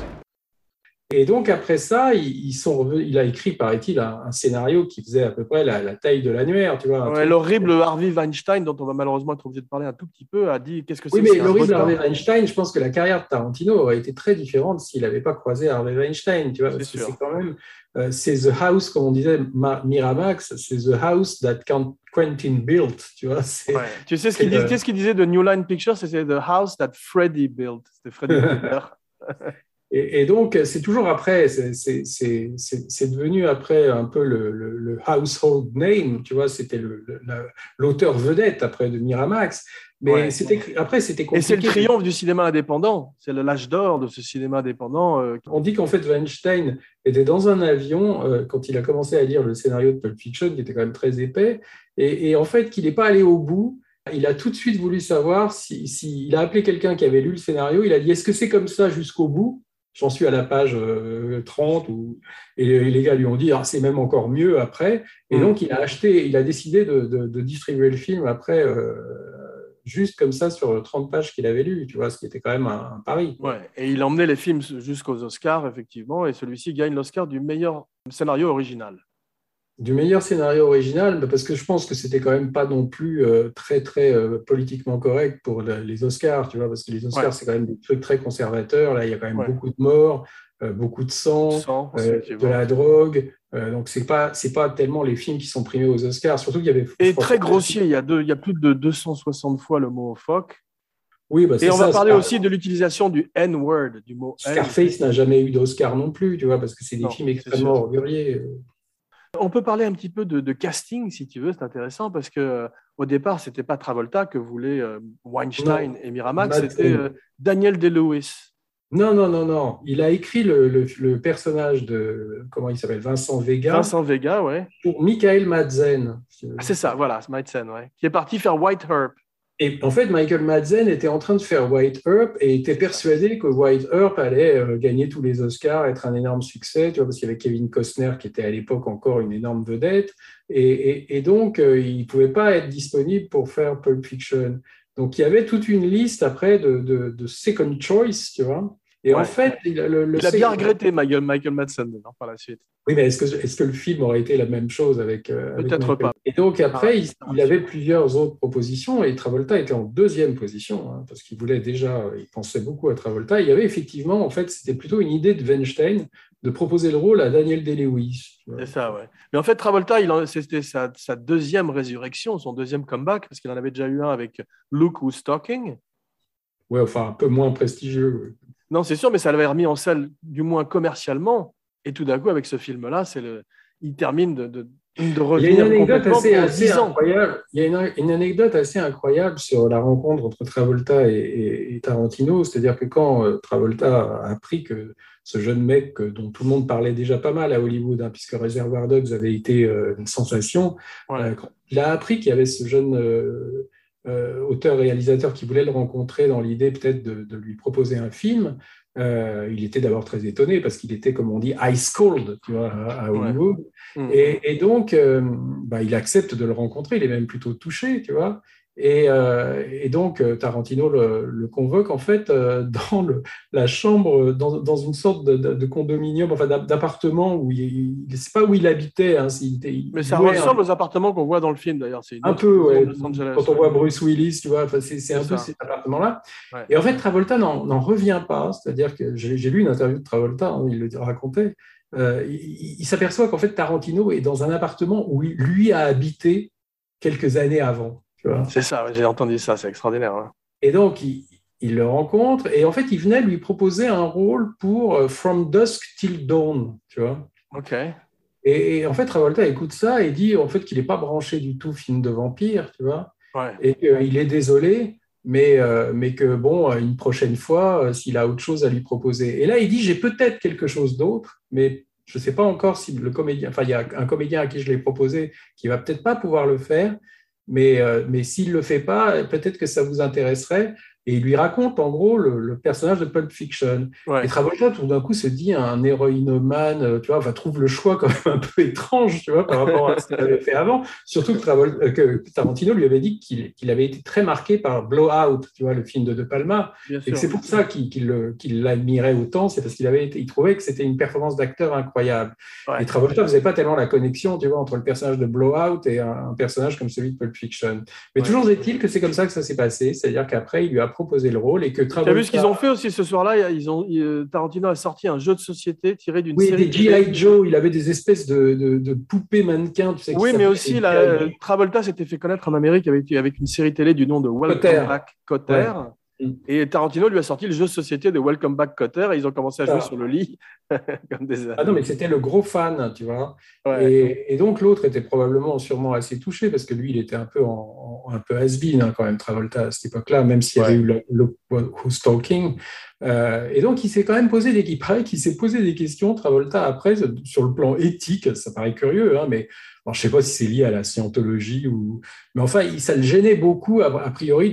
Et donc, après ça, ils sont il a écrit, paraît-il, un, scénario qui faisait à peu près la, taille de l'annuaire. Tu vois, l'horrible Harvey Weinstein, dont on va malheureusement être obligé de parler un tout petit peu, a dit qu'est-ce que c'est Oui, mais l'horrible Harvey Weinstein, je pense que la carrière de Tarantino aurait été très différente s'il n'avait pas croisé Harvey Weinstein. Tu vois, parce que c'est quand même. Euh, c'est The House, comme on disait, Miramax, c'est The House that Quentin built. Tu, vois, ouais. tu sais ce qu'il disait, de New Line Pictures, c'était The House that Freddy built. C'était Freddy Et, donc, c'est toujours après, c'est devenu après un peu le, household name, tu vois, c'était l'auteur vedette après de Miramax. Mais après, c'était compliqué. Et c'est le triomphe du cinéma indépendant. C'est le l'âge d'or de ce cinéma indépendant. Euh, On dit qu'en fait, Weinstein était dans un avion euh, quand il a commencé à lire le scénario de Pulp Fiction, qui était quand même très épais, et, et en fait, qu'il n'est pas allé au bout. Il a tout de suite voulu savoir s'il si, il a appelé quelqu'un qui avait lu le scénario. Il a dit Est-ce que c'est comme ça jusqu'au bout? J'en suis à la page 30 euh, et les gars lui ont dit ah, c'est même encore mieux après. Et mm. donc il a acheté, il a décidé de, distribuer le film après, euh, juste comme ça sur 30 pages qu'il avait lu, tu vois, ce qui était quand même un, pari. Ouais, et il emmenait les films jusqu'aux Oscars effectivement, et celui-ci gagne l'Oscar du meilleur scénario original du meilleur scénario original, parce que je pense que c'était quand même pas non plus euh, très très euh, politiquement correct pour les Oscars, tu vois, parce que les Oscars c'est quand même des trucs très conservateurs. Là, il y a quand même beaucoup de morts, euh, beaucoup de sang, de la drogue. donc c'est pas c'est pas tellement les films qui sont primés aux Oscars. Surtout qu'il y avait et très grossier. Il y a deux, il y a plus de 260 fois le mot fuck. Oui, bah et on va parler aussi de l'utilisation du N-word, du mot. Scarface n'a jamais eu d'Oscar non plus, tu vois, parce que c'est des films extrêmement orgueillés. On peut parler un petit peu de, casting, si tu veux, c'est intéressant, parce que euh, au départ, c'était pas Travolta que voulaient euh, Weinstein et Miramax, c'était euh, Daniel Day-Lewis. Non, non, non, non. Il a écrit le, personnage de, comment il s'appelle, Vincent Vega. Vincent Vega, ouais. Pour Michael Madsen. Ah, c'est ça, voilà, Madsen, ouais. Qui est parti faire White Herb. Et en fait, Michael Madsen était en train de faire White Earp et était persuadé que White Earp allait euh, gagner tous les Oscars, être un énorme succès, tu vois, parce qu'il y avait Kevin Costner qui était à l'époque encore une énorme vedette. Et, donc, euh, il ne pouvait pas être disponible pour faire Pulp Fiction. Donc, il y avait toute une liste après de, de second choice, tu vois. Et en fait, il, a bien regretté Michael, Michael Madsen par la suite. Oui, mais est-ce que, est que le film aurait été la même chose avec. Euh, Peut-être pas. Et donc après, il, avait plusieurs autres propositions et Travolta était en deuxième position hein, parce qu'il voulait déjà, il pensait beaucoup à Travolta. Il y avait effectivement, en fait, c'était plutôt une idée de Weinstein de proposer le rôle à Daniel Day-Lewis. C'est ça, ouais. Mais en fait, Travolta, c'était sa, sa, deuxième résurrection, son deuxième comeback, parce qu'il en avait déjà eu un avec Luke Who's Talking. Ouais, enfin, un peu moins prestigieux. Non, c'est sûr, mais ça l'avait remis en salle, du moins commercialement. Et tout d'un coup, avec ce film-là, c'est le... il termine de, de, de revenir. Il y a une anecdote assez, incroyable. Il y a une, anecdote assez incroyable sur la rencontre entre Travolta et, Tarantino. C'est-à-dire que quand euh, Travolta a appris que ce jeune mec dont tout le monde parlait déjà pas mal à Hollywood, hein, puisque Reservoir Dogs avait été euh, une sensation, euh, il a appris qu'il y avait ce jeune euh, auteur-réalisateur qui voulait le rencontrer dans l'idée peut-être de, lui proposer un film. Euh, il était d'abord très étonné parce qu'il était, comme on dit, ice cold tu vois, à, Hollywood. Mmh. Et, donc, euh, bah, il accepte de le rencontrer. Il est même plutôt touché, tu vois. Euh, et, donc, euh, Tarantino le, convoque en fait euh, dans le, la chambre, dans, une sorte de, condominium, enfin d'appartement où il ne sait pas où il habitait. Hein, Mais ça ressemble aux appartements qu'on voit dans le film d'ailleurs. Un peu, ouais, quand on voit Bruce Willis, tu vois, c'est un peu cet appartement-là. Et en fait, Travolta n'en revient pas. C'est-à-dire que j'ai lu une interview de Travolta, hein, il le racontait. il, il s'aperçoit qu'en fait, Tarantino est dans un appartement où lui a habité quelques années avant. C'est ça, j'ai entendu ça, c'est extraordinaire. Hein. Et donc, il, le rencontre et en fait, il venait lui proposer un rôle pour euh, From Dusk Till Dawn, tu vois. Ok. Et, en fait, Travolta écoute ça et dit en fait qu'il n'est pas branché du tout film de vampire, tu vois. Et qu'il est désolé, mais, euh, mais que bon, une prochaine fois, euh, s'il a autre chose à lui proposer. Et là, il dit j'ai peut-être quelque chose d'autre, mais je ne sais pas encore si le comédien, enfin, il y a un comédien à qui je l'ai proposé qui va peut-être pas pouvoir le faire, mais, euh, mais s'il ne le fait pas, peut-être que ça vous intéresserait. Et il lui raconte en gros le, personnage de Pulp Fiction. Et Travolta, tout d'un coup, se dit un héroïnomane, euh, tu vois, enfin, trouve le choix quand même un peu étrange, tu vois, par rapport à ce qu'il avait fait avant. Surtout que, euh, que Tarantino lui avait dit qu'il avait été très marqué par Blowout, tu vois, le film de De Palma. et c'est pour ça qu'il l'admirait autant, c'est parce qu'il avait il trouvait que c'était une performance d'acteur incroyable. Et Travolta ne faisait pas tellement la connexion, tu vois, entre le personnage de Blowout et un, personnage comme celui de Pulp Fiction. Mais toujours est-il que c'est comme ça que ça s'est passé, c'est-à-dire qu'après, il lui a proposer le rôle et que Tu as vu ce qu'ils ont fait aussi ce soir-là? Ils ont, euh, Tarantino a sorti un jeu de société tiré d'une oui, des G.I. Joe, il avait des espèces de, de, poupées mannequins. Tu sais, oui, mais aussi la, Travolta s'était fait connaître en Amérique avec, avec une série télé du nom de Welcome Back Cotter. Et Tarantino lui a sorti le jeu de société de Welcome Back Cotter et ils ont commencé à jouer sur le lit. comme des... Ah non, mais c'était le gros fan, tu vois. Et, donc l'autre était probablement sûrement assez touché parce que lui, il était un peu, en, un peu has-been hein, quand même, Travolta, à cette époque-là, même s'il y avait eu le, le Who's Talking. Euh, et donc, il s'est quand même posé des, il s'est posé des questions, Travolta, après, sur le plan éthique. Ça paraît curieux, hein, mais je ne sais pas si c'est lié à la scientologie ou. Mais enfin, ça le gênait beaucoup, a, priori,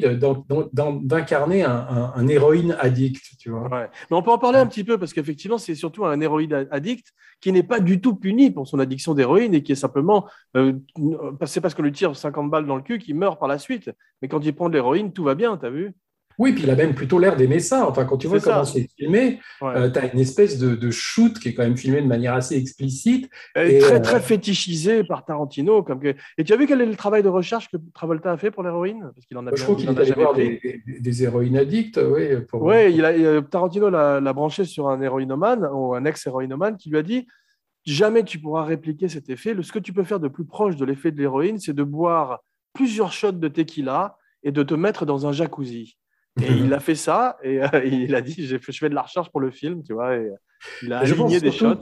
d'incarner un, héroïne addict, tu vois. Mais on peut en parler un petit peu, parce qu'effectivement, c'est surtout un héroïne addict qui n'est pas du tout puni pour son addiction d'héroïne et qui est simplement. Euh, c'est parce qu'on lui tire 50 balles dans le cul qu'il meurt par la suite. Mais quand il prend de l'héroïne, tout va bien, tu as vu? Oui, puis il a même plutôt l'air d'aimer ça. Enfin, quand tu vois comment c'est filmé, euh, tu as une espèce de, shoot qui est quand même filmé de manière assez explicite. Et, très, euh, très fétichisé par Tarantino. Comme Et tu as vu quel est le travail de recherche que Travolta a fait pour l'héroïne? Parce qu'il en a Je crois qu'il est allé voir des, héroïnes addicts. Oui, il a, euh, Tarantino l'a branché sur un héroïnomane ou un ex-héroïnomane qui lui a dit jamais tu pourras répliquer cet effet. Ce que tu peux faire de plus proche de l'effet de l'héroïne, c'est de boire plusieurs shots de tequila et de te mettre dans un jacuzzi. Et il a fait ça et euh, il a dit je fais de la recherche pour le film, tu vois. Et euh, il a aligné des shots.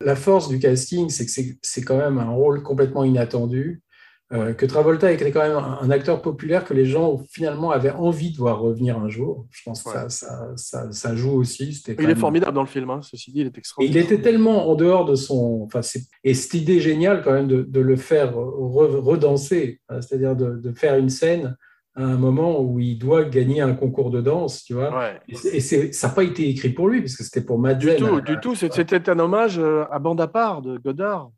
la force du casting, c'est que c'est quand même un rôle complètement inattendu. Euh, que Travolta était quand même un, acteur populaire que les gens finalement avaient envie de voir revenir un jour. Je pense que ça, ça, ça, joue aussi. Il est formidable dans le film, hein. ceci dit, il est extraordinaire. il était tellement en dehors de son. Enfin, et cette idée géniale quand même de, de le faire redanser, hein, c'est-à-dire de, de, faire une scène à un moment où il doit gagner un concours de danse, tu vois. Et, ça n'a pas été écrit pour lui, parce que c'était pour Madeleine. Du tout, du tout. C'était un hommage euh, à bande à part de Godard.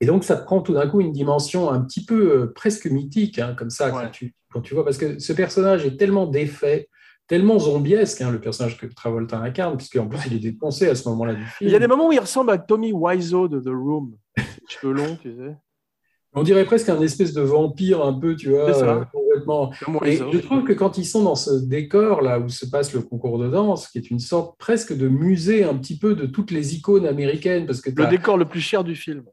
Et donc, ça prend tout d'un coup une dimension un petit peu euh, presque mythique, hein, comme ça, quand, tu, quand, tu, vois, parce que ce personnage est tellement défait, tellement zombiesque, hein, le personnage que Travolta incarne, puisqu'en plus, il est dépensé à ce moment-là du film. Il y a des moments où il ressemble à Tommy Wiseau de The Room. cheveux longs, tu sais. On dirait presque un espèce de vampire un peu, tu vois, euh, complètement. Et je trouve que quand ils sont dans ce décor là où se passe le concours de danse, qui est une sorte presque de musée un petit peu de toutes les icônes américaines, parce que le décor le plus cher du film.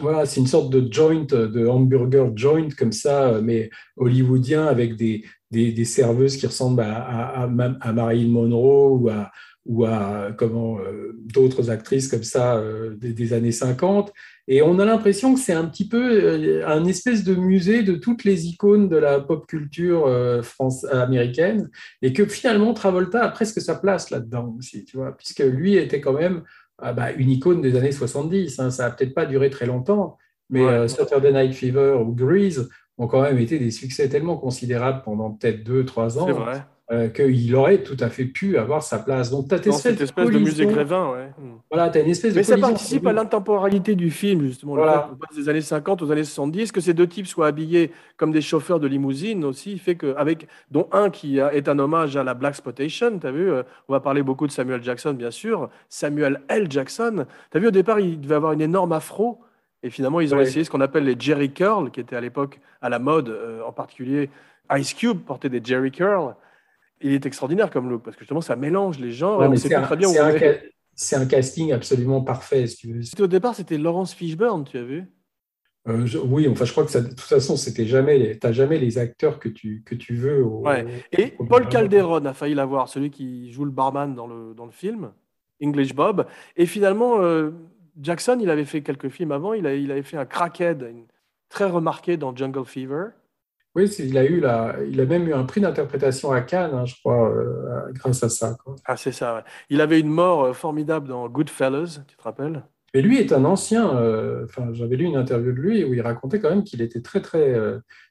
Voilà, c'est une sorte de joint, de hamburger joint comme ça, mais hollywoodien avec des, des, serveuses qui ressemblent à, à, à, Marilyn Monroe ou à, ou à comment euh, d'autres actrices comme ça euh, des, années 50. Et on a l'impression que c'est un petit peu euh, un espèce de musée de toutes les icônes de la pop culture France, américaine, et que finalement Travolta a presque sa place là-dedans aussi, tu vois, puisque lui était quand même ah bah, une icône des années 70. Hein. ça n'a peut-être pas duré très longtemps, mais Saturday Night Fever ou Grease ont quand même été des succès tellement considérables pendant peut-être deux, trois ans. C'est vrai euh, qu'il aurait tout à fait pu avoir sa place. Donc, tu as cette espèce de, musée Grévin, ouais. Voilà, tu as une espèce Mais ça participe à l'intemporalité du film, justement. Voilà. Le fait des années 50 aux années 70, que ces deux types soient habillés comme des chauffeurs de limousine aussi, fait que, avec, dont un qui est un hommage à la Black Spotation, tu as vu, euh, on va parler beaucoup de Samuel Jackson, bien sûr, Samuel L. Jackson. Tu as vu, au départ, il devait avoir une énorme afro. Et finalement, ils ont essayé ce qu'on appelle les Jerry Curl, qui étaient à l'époque à la mode, euh, en particulier Ice Cube portait des Jerry Curl il est extraordinaire comme look parce que justement ça mélange les genres. c'est un, un, casting absolument parfait. Si tu veux. Au départ, c'était Laurence Fishburne, tu as vu? Euh, Oui, enfin, je crois que ça, de toute façon, c'était jamais, t'as jamais les acteurs que tu que tu veux. ouais. Et Paul Calderon a failli l'avoir, celui qui joue le barman dans le dans le film, English Bob. Et finalement, euh, Jackson, il avait fait quelques films avant. Il, a, il avait fait un crackhead très remarqué dans Jungle Fever. Oui, il a, eu la, il a même eu un prix d'interprétation à Cannes, hein, je crois, euh, grâce à ça. Ah, c'est ça, ouais. Il avait une mort euh, formidable dans Goodfellas, tu te rappelles? Et lui est un ancien, euh, enfin, j'avais lu une interview de lui où il racontait quand même qu'il était très, très,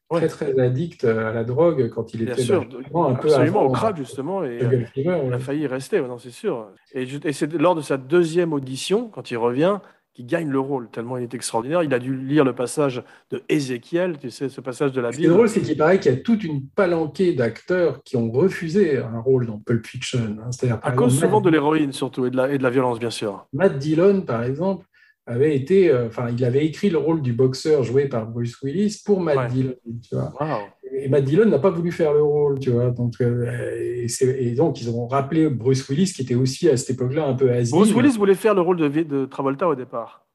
très, très addict à la drogue quand il était sûr, un peu absolument au crack, justement, et il a failli y rester, non, c'est sûr. Et, et c'est lors de sa deuxième audition, quand il revient, qui gagne le rôle, tellement il est extraordinaire. Il a dû lire le passage de Ézéchiel, tu sais, ce passage de la Bible. Ce qui est drôle, c'est qu'il paraît qu'il y a toute une palanquée d'acteurs qui ont refusé un rôle dans Pulp Fiction. Hein. À cause souvent de l'héroïne, surtout, et de, la, et de la violence, bien sûr. Matt Dillon, par exemple, avait été, euh, enfin, il avait écrit le rôle du boxeur joué par Bruce Willis pour Matt Dillon. Tu vois. Et Matt Dillon n'a pas voulu faire le rôle, tu vois. Donc, euh, et, donc, ils ont rappelé Bruce Willis, qui était aussi à cette époque-là un peu asile. Bruce Willis voulait faire le rôle de, de Travolta au départ.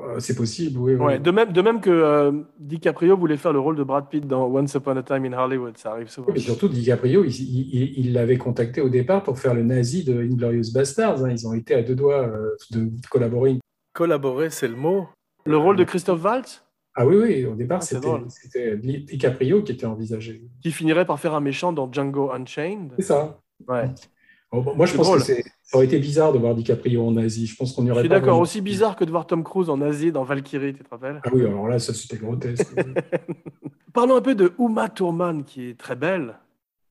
Euh, c'est possible, oui. Ouais, de, même, de même que euh, DiCaprio voulait faire le rôle de Brad Pitt dans Once Upon a Time in Hollywood, ça arrive souvent. Et surtout, DiCaprio, il l'avait contacté au départ pour faire le nazi de Inglorious Bastards. Hein. Ils ont été à deux doigts euh, de collaborer. Collaborer, c'est le mot. Le rôle de Christophe Waltz? Ah oui, oui, au départ, ah, c'était DiCaprio qui était envisagé. Qui finirait par faire un méchant dans Django Unchained. C'est ça. Ouais. moi, je pense que c'est ça aurait été bizarre de voir DiCaprio en Asie. Je pense qu'on y aurait. Je suis d'accord. Aussi bizarre que de voir Tom Cruise en Asie dans Valkyrie, tu te rappelles? Ah oui, alors là, ça c'était grotesque. Parlons un peu de Uma Thurman, qui est très belle.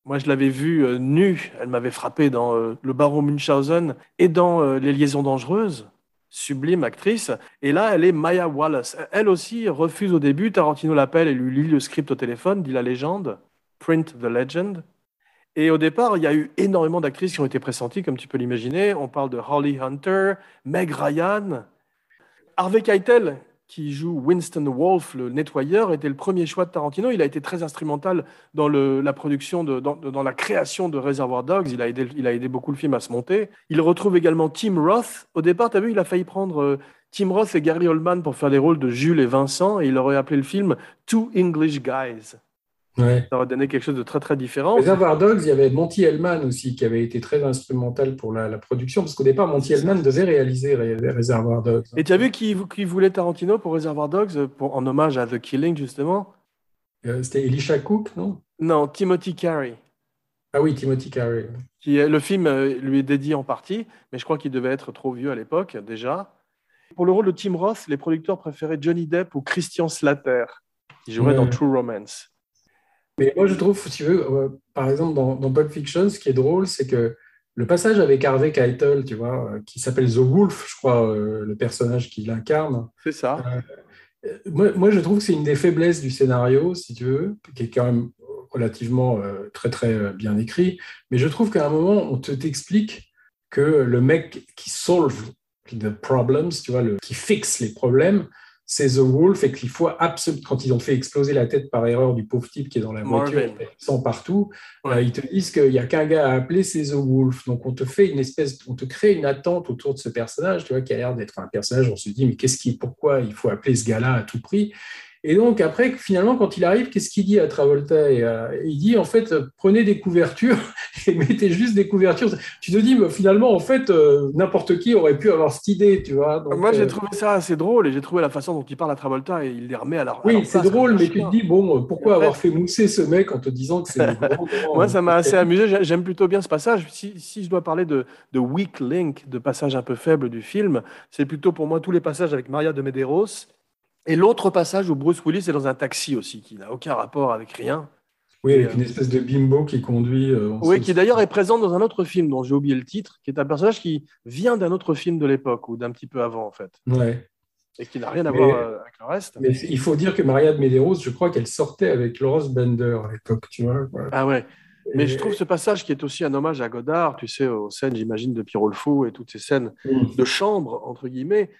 Moi, je l'avais vue euh, nue. Elle m'avait frappé dans euh, Le Baron Munchausen et dans euh, Les Liaisons dangereuses. Sublime actrice. Et là, elle est Maya Wallace. Elle aussi refuse au début. Tarantino l'appelle et lui lit le script au téléphone, dit la légende, Print the Legend. Et au départ, il y a eu énormément d'actrices qui ont été pressenties, comme tu peux l'imaginer. On parle de Holly Hunter, Meg Ryan. Harvey Keitel, qui joue Winston Wolfe, le nettoyeur, était le premier choix de Tarantino. Il a été très instrumental dans la production, dans, la création de Reservoir Dogs. Il a, aidé, il a aidé beaucoup le film à se monter. Il retrouve également Tim Roth. Au départ, tu as vu, il a failli prendre euh, Tim Roth et Gary Oldman pour faire les rôles de Jules et Vincent, et il aurait appelé le film Two English Guys. Ça aurait donné quelque chose de très très différent. Reservoir Dogs, il y avait Monty Hellman aussi qui avait été très instrumental pour la, production, parce qu'au départ, Monty Hellman devait réaliser Reservoir Dogs. Et tu as vu qui, qui voulait Tarantino pour Reservoir Dogs, pour, en hommage à The Killing justement? Euh, C'était Elisha Cook, non? Non, Timothy Carey. Ah oui, Timothy Carey. Qui, le film euh, lui est dédié en partie, mais je crois qu'il devait être trop vieux à l'époque déjà. Pour le rôle de Tim Roth, les producteurs préféraient Johnny Depp ou Christian Slater, qui jouerait dans True Romance. Mais moi, je trouve, si tu veux, euh, par exemple, dans, dans, Pulp Fiction, ce qui est drôle, c'est que le passage avec Harvey Keitel, tu vois, euh, qui s'appelle The Wolf, je crois, euh, le personnage qu'il incarne. C'est ça. moi, moi, je trouve que c'est une des faiblesses du scénario, si tu veux, qui est quand même relativement très, très bien écrit. Mais je trouve qu'à un moment, on te t'explique que le mec qui solve the problems, tu vois, le, qui fixe les problèmes, c'est The Wolf et qu'il faut absolument, quand ils ont fait exploser la tête par erreur du pauvre type qui est dans la voiture, sans partout, euh, ils te disent qu'il n'y a qu'un gars à appeler, c'est The Wolf. Donc on te fait une espèce, on te crée une attente autour de ce personnage, tu vois, qui a l'air d'être un personnage, on se dit, mais qu'est-ce qui, pourquoi il faut appeler ce gars-là à tout prix? Et donc, après, finalement, quand il arrive, qu'est-ce qu'il dit à Travolta euh, Il dit, en fait, prenez des couvertures et mettez juste des couvertures. Tu te dis, finalement, en fait, euh, n'importe qui aurait pu avoir cette idée, tu vois. Moi, j'ai euh, trouvé ça assez drôle et j'ai trouvé la façon dont il parle à Travolta et il les remet à la Oui, c'est drôle, mais tu te dis, bon, pourquoi avoir fait mousser ce mec en te disant que c'est. Moi, ça m'a assez amusé. J'aime plutôt bien ce passage. Si, si je dois parler de, de, weak link, de passage un peu faible du film, c'est plutôt pour moi tous les passages avec Maria de Medeiros et l'autre passage où Bruce Willis est dans un taxi aussi, qui n'a aucun rapport avec rien. Oui, avec une espèce de bimbo qui conduit. Euh, oui, qui d'ailleurs est présent dans un autre film dont j'ai oublié le titre, qui est un personnage qui vient d'un autre film de l'époque ou d'un petit peu avant en fait. Ouais. Et qui n'a rien à voir euh, avec le reste. Mais il faut dire que Maria de Medeiros, je crois qu'elle sortait avec Laurence Bender à l'époque, tu vois. Ah ouais. Mais je trouve ce passage qui est aussi un hommage à Godard, tu sais, aux scènes, j'imagine, de Pierrot le Fou et toutes ces scènes mm. de chambre, entre guillemets,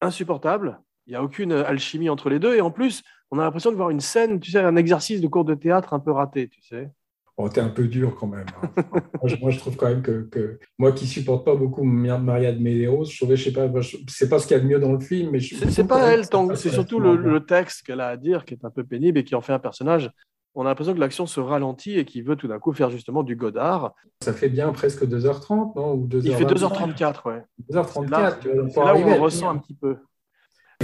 insupportable. Il n'y a aucune alchimie entre les deux. Et en plus, on a l'impression de voir une scène, tu sais, un exercice de cours de théâtre un peu raté, tu sais. Oh, t'es un peu dur quand même. Hein. moi, je, trouve quand même que, moi qui supporte pas beaucoup Maria de Medeiros, je trouvais, je sais pas, c'est pas ce qu'il y a de mieux dans le film, mais c'est pas elle, c'est surtout le, texte qu'elle a à dire qui est un peu pénible et qui en fait un personnage. On a l'impression que l'action se ralentit et qu'il veut tout d'un coup faire justement du Godard. Ça fait bien presque 2h30, non Ou Il fait 2h34, ouais. 2h34, c'est là, où on ressent un petit peu.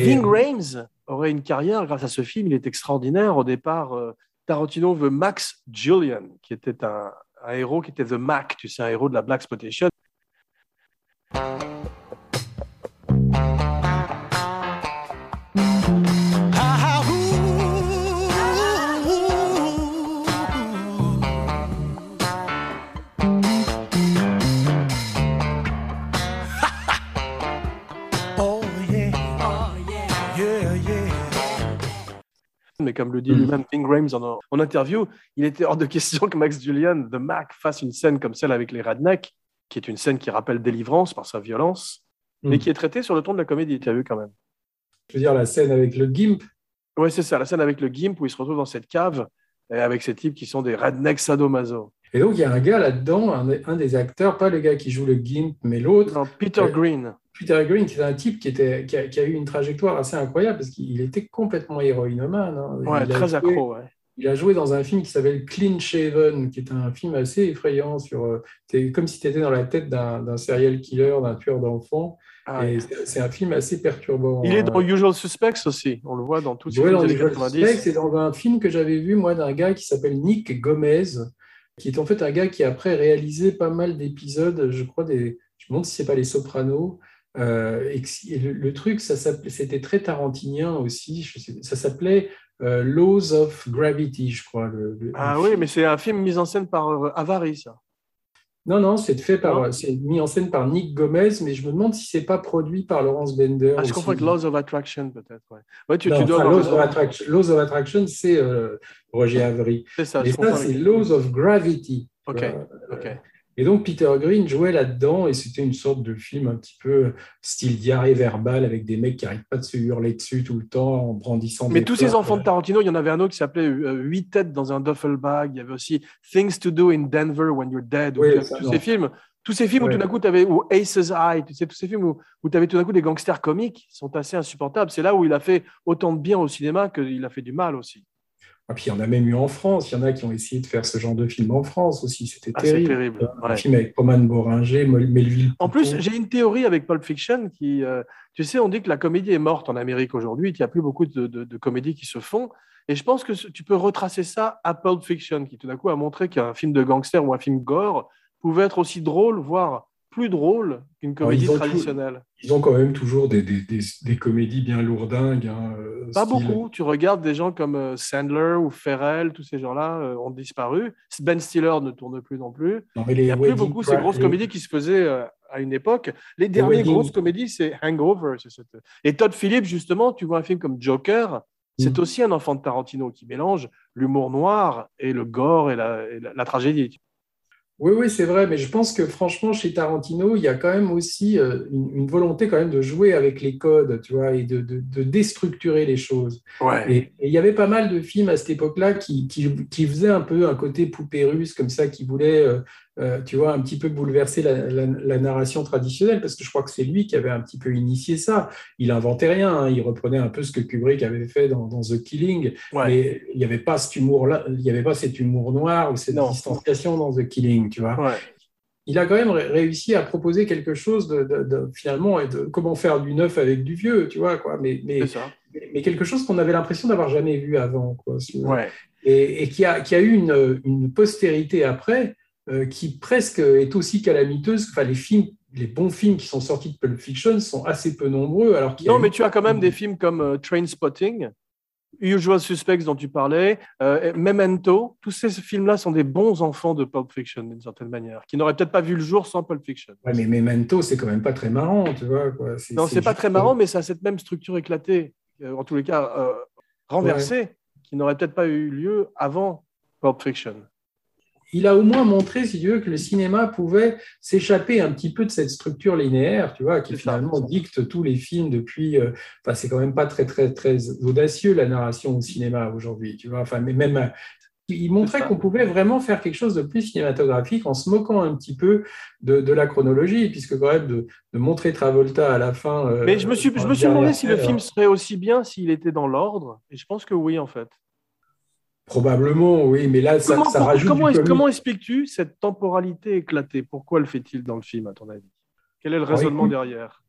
Ving Rhames aurait une carrière grâce à ce film. Il est extraordinaire. Au départ, euh, Tarantino veut Max Julian, qui était un, un, héros qui était The Mac, tu sais, un héros de la Black Exploitation. Mais comme le dit mm. lui-même Ping Rames en, interview, il était hors de question que Max Julian, The Mac, fasse une scène comme celle avec les Redneck, qui est une scène qui rappelle Délivrance par sa violence, mais mm. qui est traitée sur le ton de la comédie, tu as vu quand même. Je veux dire la scène avec le Gimp Oui, c'est ça, la scène avec le Gimp où il se retrouve dans cette cave avec ces types qui sont des Redneck sadomaso. Et donc, il y a un gars là-dedans, un, des acteurs, pas le gars qui joue le Gimp, mais l'autre. Peter Green. Peter Green, qui est un type qui, était, qui, a, eu une trajectoire assez incroyable parce qu'il était complètement héroïnomane. Hein. Ouais, très accro, ouais. Il a joué dans un film qui s'appelle Clean Shaven, qui est un film assez effrayant sur. Euh, comme si tu étais dans la tête d'un serial killer, d'un tueur d'enfants. Ah c'est un film assez perturbant. Il est dans hein. Usual Suspects aussi. On le voit dans tous les films des 90. C'est dans un film que j'avais vu, moi, d'un gars qui s'appelle Nick Gomez, qui est en fait un gars qui après réalisé pas mal d'épisodes, je crois, des. Je me demande si c'est pas Les Sopranos. Euh, et le, truc, ça c'était très tarantinien aussi. ça s'appelait euh, Laws of Gravity, je crois. ah oui, mais c'est un film mis en scène par euh, Avary, ça. Non, non, c'est fait par, c'est mis en scène par Nick Gomez, mais je me demande si c'est pas produit par Laurence Bender. Ah, je comprends que Laws of Attraction, peut-être. Ouais. tu, dois Laws, of Attraction, Laws of Attraction, c'est Roger Avery. C'est ça. Et ça, c'est Laws of Gravity. Ok. ok. Et donc Peter Green jouait là-dedans et c'était une sorte de film un petit peu style diarrhée verbale avec des mecs qui n'arrêtent pas de se hurler dessus tout le temps en brandissant Mais tous ces enfants de Tarantino, il y en avait un autre qui s'appelait euh, Huit têtes dans un duffel bag. Il y avait aussi Things to Do in Denver When You're Dead. tous ces films. Tous ces films où tout d'un coup, tu avais, ou Ace's Eye, tu sais, tous ces films où, où tu avais tout d'un coup des gangsters comiques sont assez insupportables. C'est là où il a fait autant de bien au cinéma qu'il a fait du mal aussi. Et ah, puis il y en a même eu en France. Il y en a qui ont essayé de faire ce genre de film en France aussi. C'était ah, terrible. terrible. Un film avec Roman Boringer, Melville. En plus, j'ai une théorie avec Pulp Fiction qui, euh, tu sais, on dit que la comédie est morte en Amérique aujourd'hui. Il n'y a plus beaucoup de, de, comédies qui se font. Et je pense que tu peux retracer ça à Pulp Fiction, qui tout d'un coup a montré qu'un film de gangster ou un film gore pouvait être aussi drôle, voire plus drôle qu'une comédie traditionnelle. ils ont quand même toujours des, des, des, comédies bien lourdingues. Hein, euh, Pas beaucoup. Tu regardes des gens comme euh, Sandler ou Ferrell, tous ces gens-là euh, ont disparu. Ben Stiller ne tourne plus non plus. Il n'y a plus beaucoup ces grosses comédies qui se faisaient à une époque. Les dernières grosses comédies, c'est Hangover. Et Todd Phillips, justement, tu vois un film comme Joker, c'est mm. aussi un enfant de Tarantino qui mélange l'humour noir et le gore et la, et la tragédie. Oui, oui, c'est vrai, mais je pense que franchement, chez Tarantino, il y a quand même aussi euh, une, volonté quand même de jouer avec les codes, tu vois, et de, déstructurer les choses. Et, il y avait pas mal de films à cette époque-là qui, qui, faisaient un peu un côté poupée russe, comme ça, qui voulaient euh, tu vois, un petit peu bouleverser la, narration traditionnelle, parce que je crois que c'est lui qui avait un petit peu initié ça. Il inventait rien, hein. il reprenait un peu ce que Kubrick avait fait dans, The Killing, mais il n'y avait pas cet humour-là, il n'y avait pas cet humour noir ou cette distanciation dans The Killing, tu vois. Il a quand même réussi à proposer quelque chose de, finalement et de comment faire du neuf avec du vieux, tu vois quoi. Mais, mais, mais quelque chose qu'on avait l'impression d'avoir jamais vu avant, quoi. Et, qui, a, qui a eu une, une postérité après euh, qui presque est aussi calamiteuse. Enfin, les films, les bons films qui sont sortis de Pulp Fiction sont assez peu nombreux. Alors non, mais tu as quand même des films comme euh, Train Spotting, Usual Suspects dont tu parlais, euh, Memento. Tous ces films-là sont des bons enfants de Pulp Fiction d'une certaine manière, qui n'auraient peut-être pas vu le jour sans Pulp Fiction. Ouais, mais Memento, c'est quand même pas très marrant, tu vois. Quoi. non, c'est pas très marrant, mais ça a cette même structure éclatée, en tous les cas renversée, qui n'aurait peut-être pas eu lieu avant Pulp Fiction il a au moins montré, si tu veux, que le cinéma pouvait s'échapper un petit peu de cette structure linéaire, tu vois, qui finalement dicte tous les films depuis. Euh, enfin, c'est quand même pas très, très, très audacieux la narration au cinéma aujourd'hui, tu vois. Enfin, mais même. Il montrait qu'on pouvait vraiment faire quelque chose de plus cinématographique en se moquant un petit peu de, la chronologie, puisque quand même de, montrer Travolta à la fin. Euh, mais je me suis, je me suis demandé si le film serait aussi bien s'il était dans l'ordre, et je pense que oui, en fait. Probablement, oui, mais là, ça, rajoute. Comment, expliques-tu cette temporalité éclatée? Pourquoi le fait-il dans le film, à ton avis? Quel est le raisonnement derrière?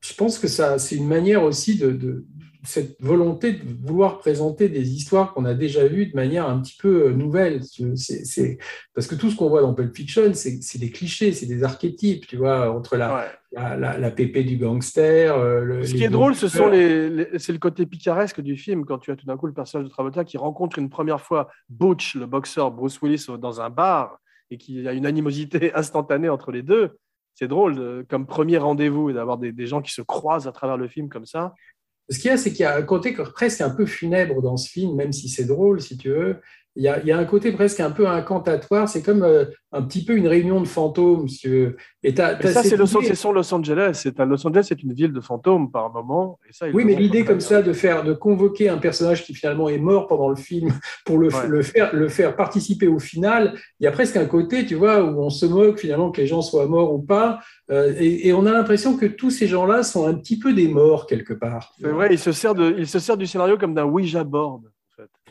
Je pense que ça, c'est une manière aussi de, cette volonté de vouloir présenter des histoires qu'on a déjà vues de manière un petit peu euh, nouvelle. C'est, parce que tout ce qu'on voit dans Pulp Fiction, c'est, des clichés, c'est des archétypes, tu vois, entre la, la, pépé du gangster. Euh, ce qui est drôle, ce sont les, c'est le côté picaresque du film, quand tu as tout d'un coup le personnage de Travolta qui rencontre une première fois Butch, le boxeur Bruce Willis, dans un bar, et qu'il y a une animosité instantanée entre les deux. C'est drôle, comme premier rendez-vous, d'avoir des, des gens qui se croisent à travers le film comme ça. Ce qu'il y a, c'est qu'il y a un côté presque un peu funèbre dans ce film, même si c'est drôle, si tu veux. Il y, a, y a, un côté presque un peu incantatoire. C'est comme euh, un petit peu une réunion de fantômes. Monsieur. Et, ça, c'est Los, Los Angeles. Los Angeles, c'est une ville de fantômes par moment. Et ça, oui, mais l'idée comme ça de faire, de convoquer un personnage qui finalement est mort pendant le film pour le, le, faire, le faire participer au final, il y a presque un côté, tu vois, où on se moque finalement que les gens soient morts ou pas. Euh, et, on a l'impression que tous ces gens-là sont un petit peu des morts quelque part. C'est vrai, il se, il se sert du scénario comme d'un Ouija board.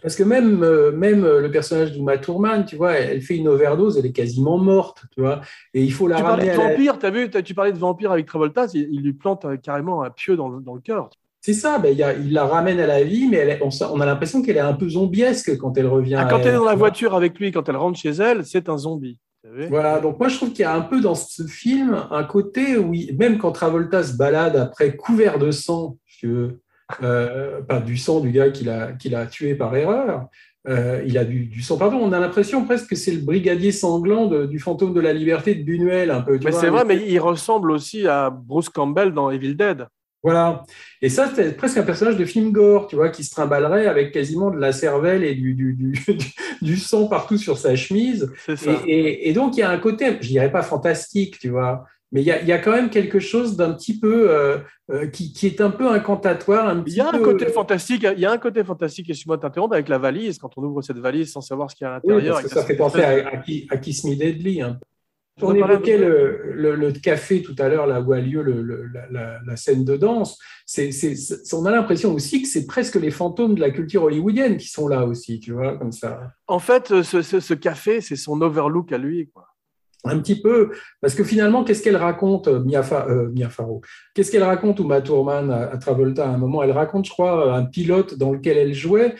Parce que même, euh, même euh, le personnage d'Uma Thurman, tu vois, elle, fait une overdose, elle est quasiment morte, tu vois. Et il faut la tu ramener. Parlais de vampire, as vu, tu parlais de vampire avec Travolta, il, lui plante carrément un pieu dans, dans le cœur. C'est ça, ben, il, la ramène à la vie, mais elle, on, a l'impression qu'elle est un peu zombiesque quand elle revient. Ah, quand elle, est dans la voiture avec lui, quand elle rentre chez elle, c'est un zombie. Voilà, donc moi je trouve qu'il y a un peu dans ce film un côté où, même quand Travolta se balade après couvert de sang, euh, pas du sang du gars qu'il a, qu'il a tué par erreur, euh, il a du, du, sang. Pardon, on a l'impression presque que c'est le brigadier sanglant du fantôme de la liberté de Buñuel, un peu. mais c'est vrai, mais il ressemble aussi à Bruce Campbell dans Evil Dead. Voilà. Et ça, c'est presque un personnage de film gore, tu vois, qui se trimballerait avec quasiment de la cervelle et du, du, du, du sang partout sur sa chemise. Et, et, donc, il y a un côté, je dirais pas fantastique, tu vois, mais il y a, il y a quand même quelque chose d'un petit peu euh, euh, qui, qui, est un peu incantatoire. Un il y a un côté fantastique. Il y a un côté fantastique. Excuse-moi de t'interrompre avec la valise. Quand on ouvre cette valise sans savoir ce qu'il y a à l'intérieur. ça, fait penser à, à, Kiss Me Deadly. Hein. On évoquait le, le, café tout à l'heure, là où a lieu le, la, la, scène de danse. C'est, on a l'impression aussi que c'est presque les fantômes de la culture hollywoodienne qui sont là aussi, tu vois, comme ça. En fait, ce, ce, café, c'est son overlook à lui, quoi. Un petit peu, parce que finalement, qu'est-ce qu'elle raconte, euh, Mia, euh, Mia Farrow? Qu'est-ce qu'elle raconte, Uma Thurman, à, à, Travolta, à un moment? Elle raconte, je crois, un pilote dans lequel elle jouait,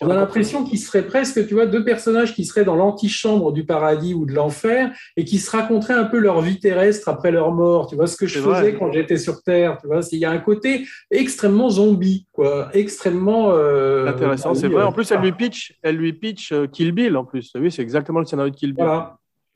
on a l'impression qu'il serait presque, tu vois, deux personnages qui seraient dans l'antichambre du paradis ou de l'enfer et qui se raconteraient un peu leur vie terrestre après leur mort. Tu vois, ce que je faisais quand j'étais sur Terre. Tu vois, il y a un côté extrêmement zombie, quoi, extrêmement euh, intéressant. C'est vrai. En plus, elle lui pitch, elle lui pitch euh, Kill Bill. En plus, oui, c'est exactement le scénario de Kill Bill.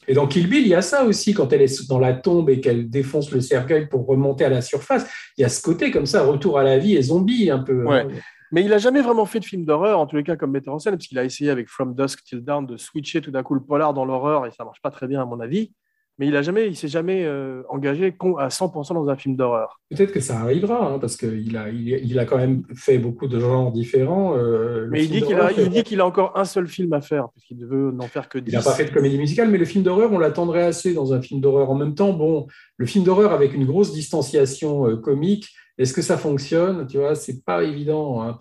Et dans Kill Bill, il y a ça aussi, quand elle est dans la tombe et qu'elle défonce le cercueil pour remonter à la surface. Il y a ce côté comme ça, retour à la vie et zombie un peu. Ouais. Mais il n'a jamais vraiment fait de film d'horreur, en tous les cas comme metteur en scène, parce qu'il a essayé avec From Dusk Till Dawn de switcher tout d'un coup le polar dans l'horreur, et ça marche pas très bien à mon avis. Mais il a jamais, il s'est jamais euh, engagé à 100% dans un film d'horreur. Peut-être que ça arrivera, hein, parce qu'il a, il, a quand même fait beaucoup de genres différents. Euh, mais il dit qu'il a, il dit qu'il a encore un seul film à faire, puisqu'il ne veut n'en faire que 10. Il n'a pas fait de comédie musicale, mais le film d'horreur, on l'attendrait assez dans un film d'horreur. En même temps, bon, le film d'horreur avec une grosse distanciation euh, comique, est-ce que ça fonctionne? Tu vois, c'est pas évident, hein,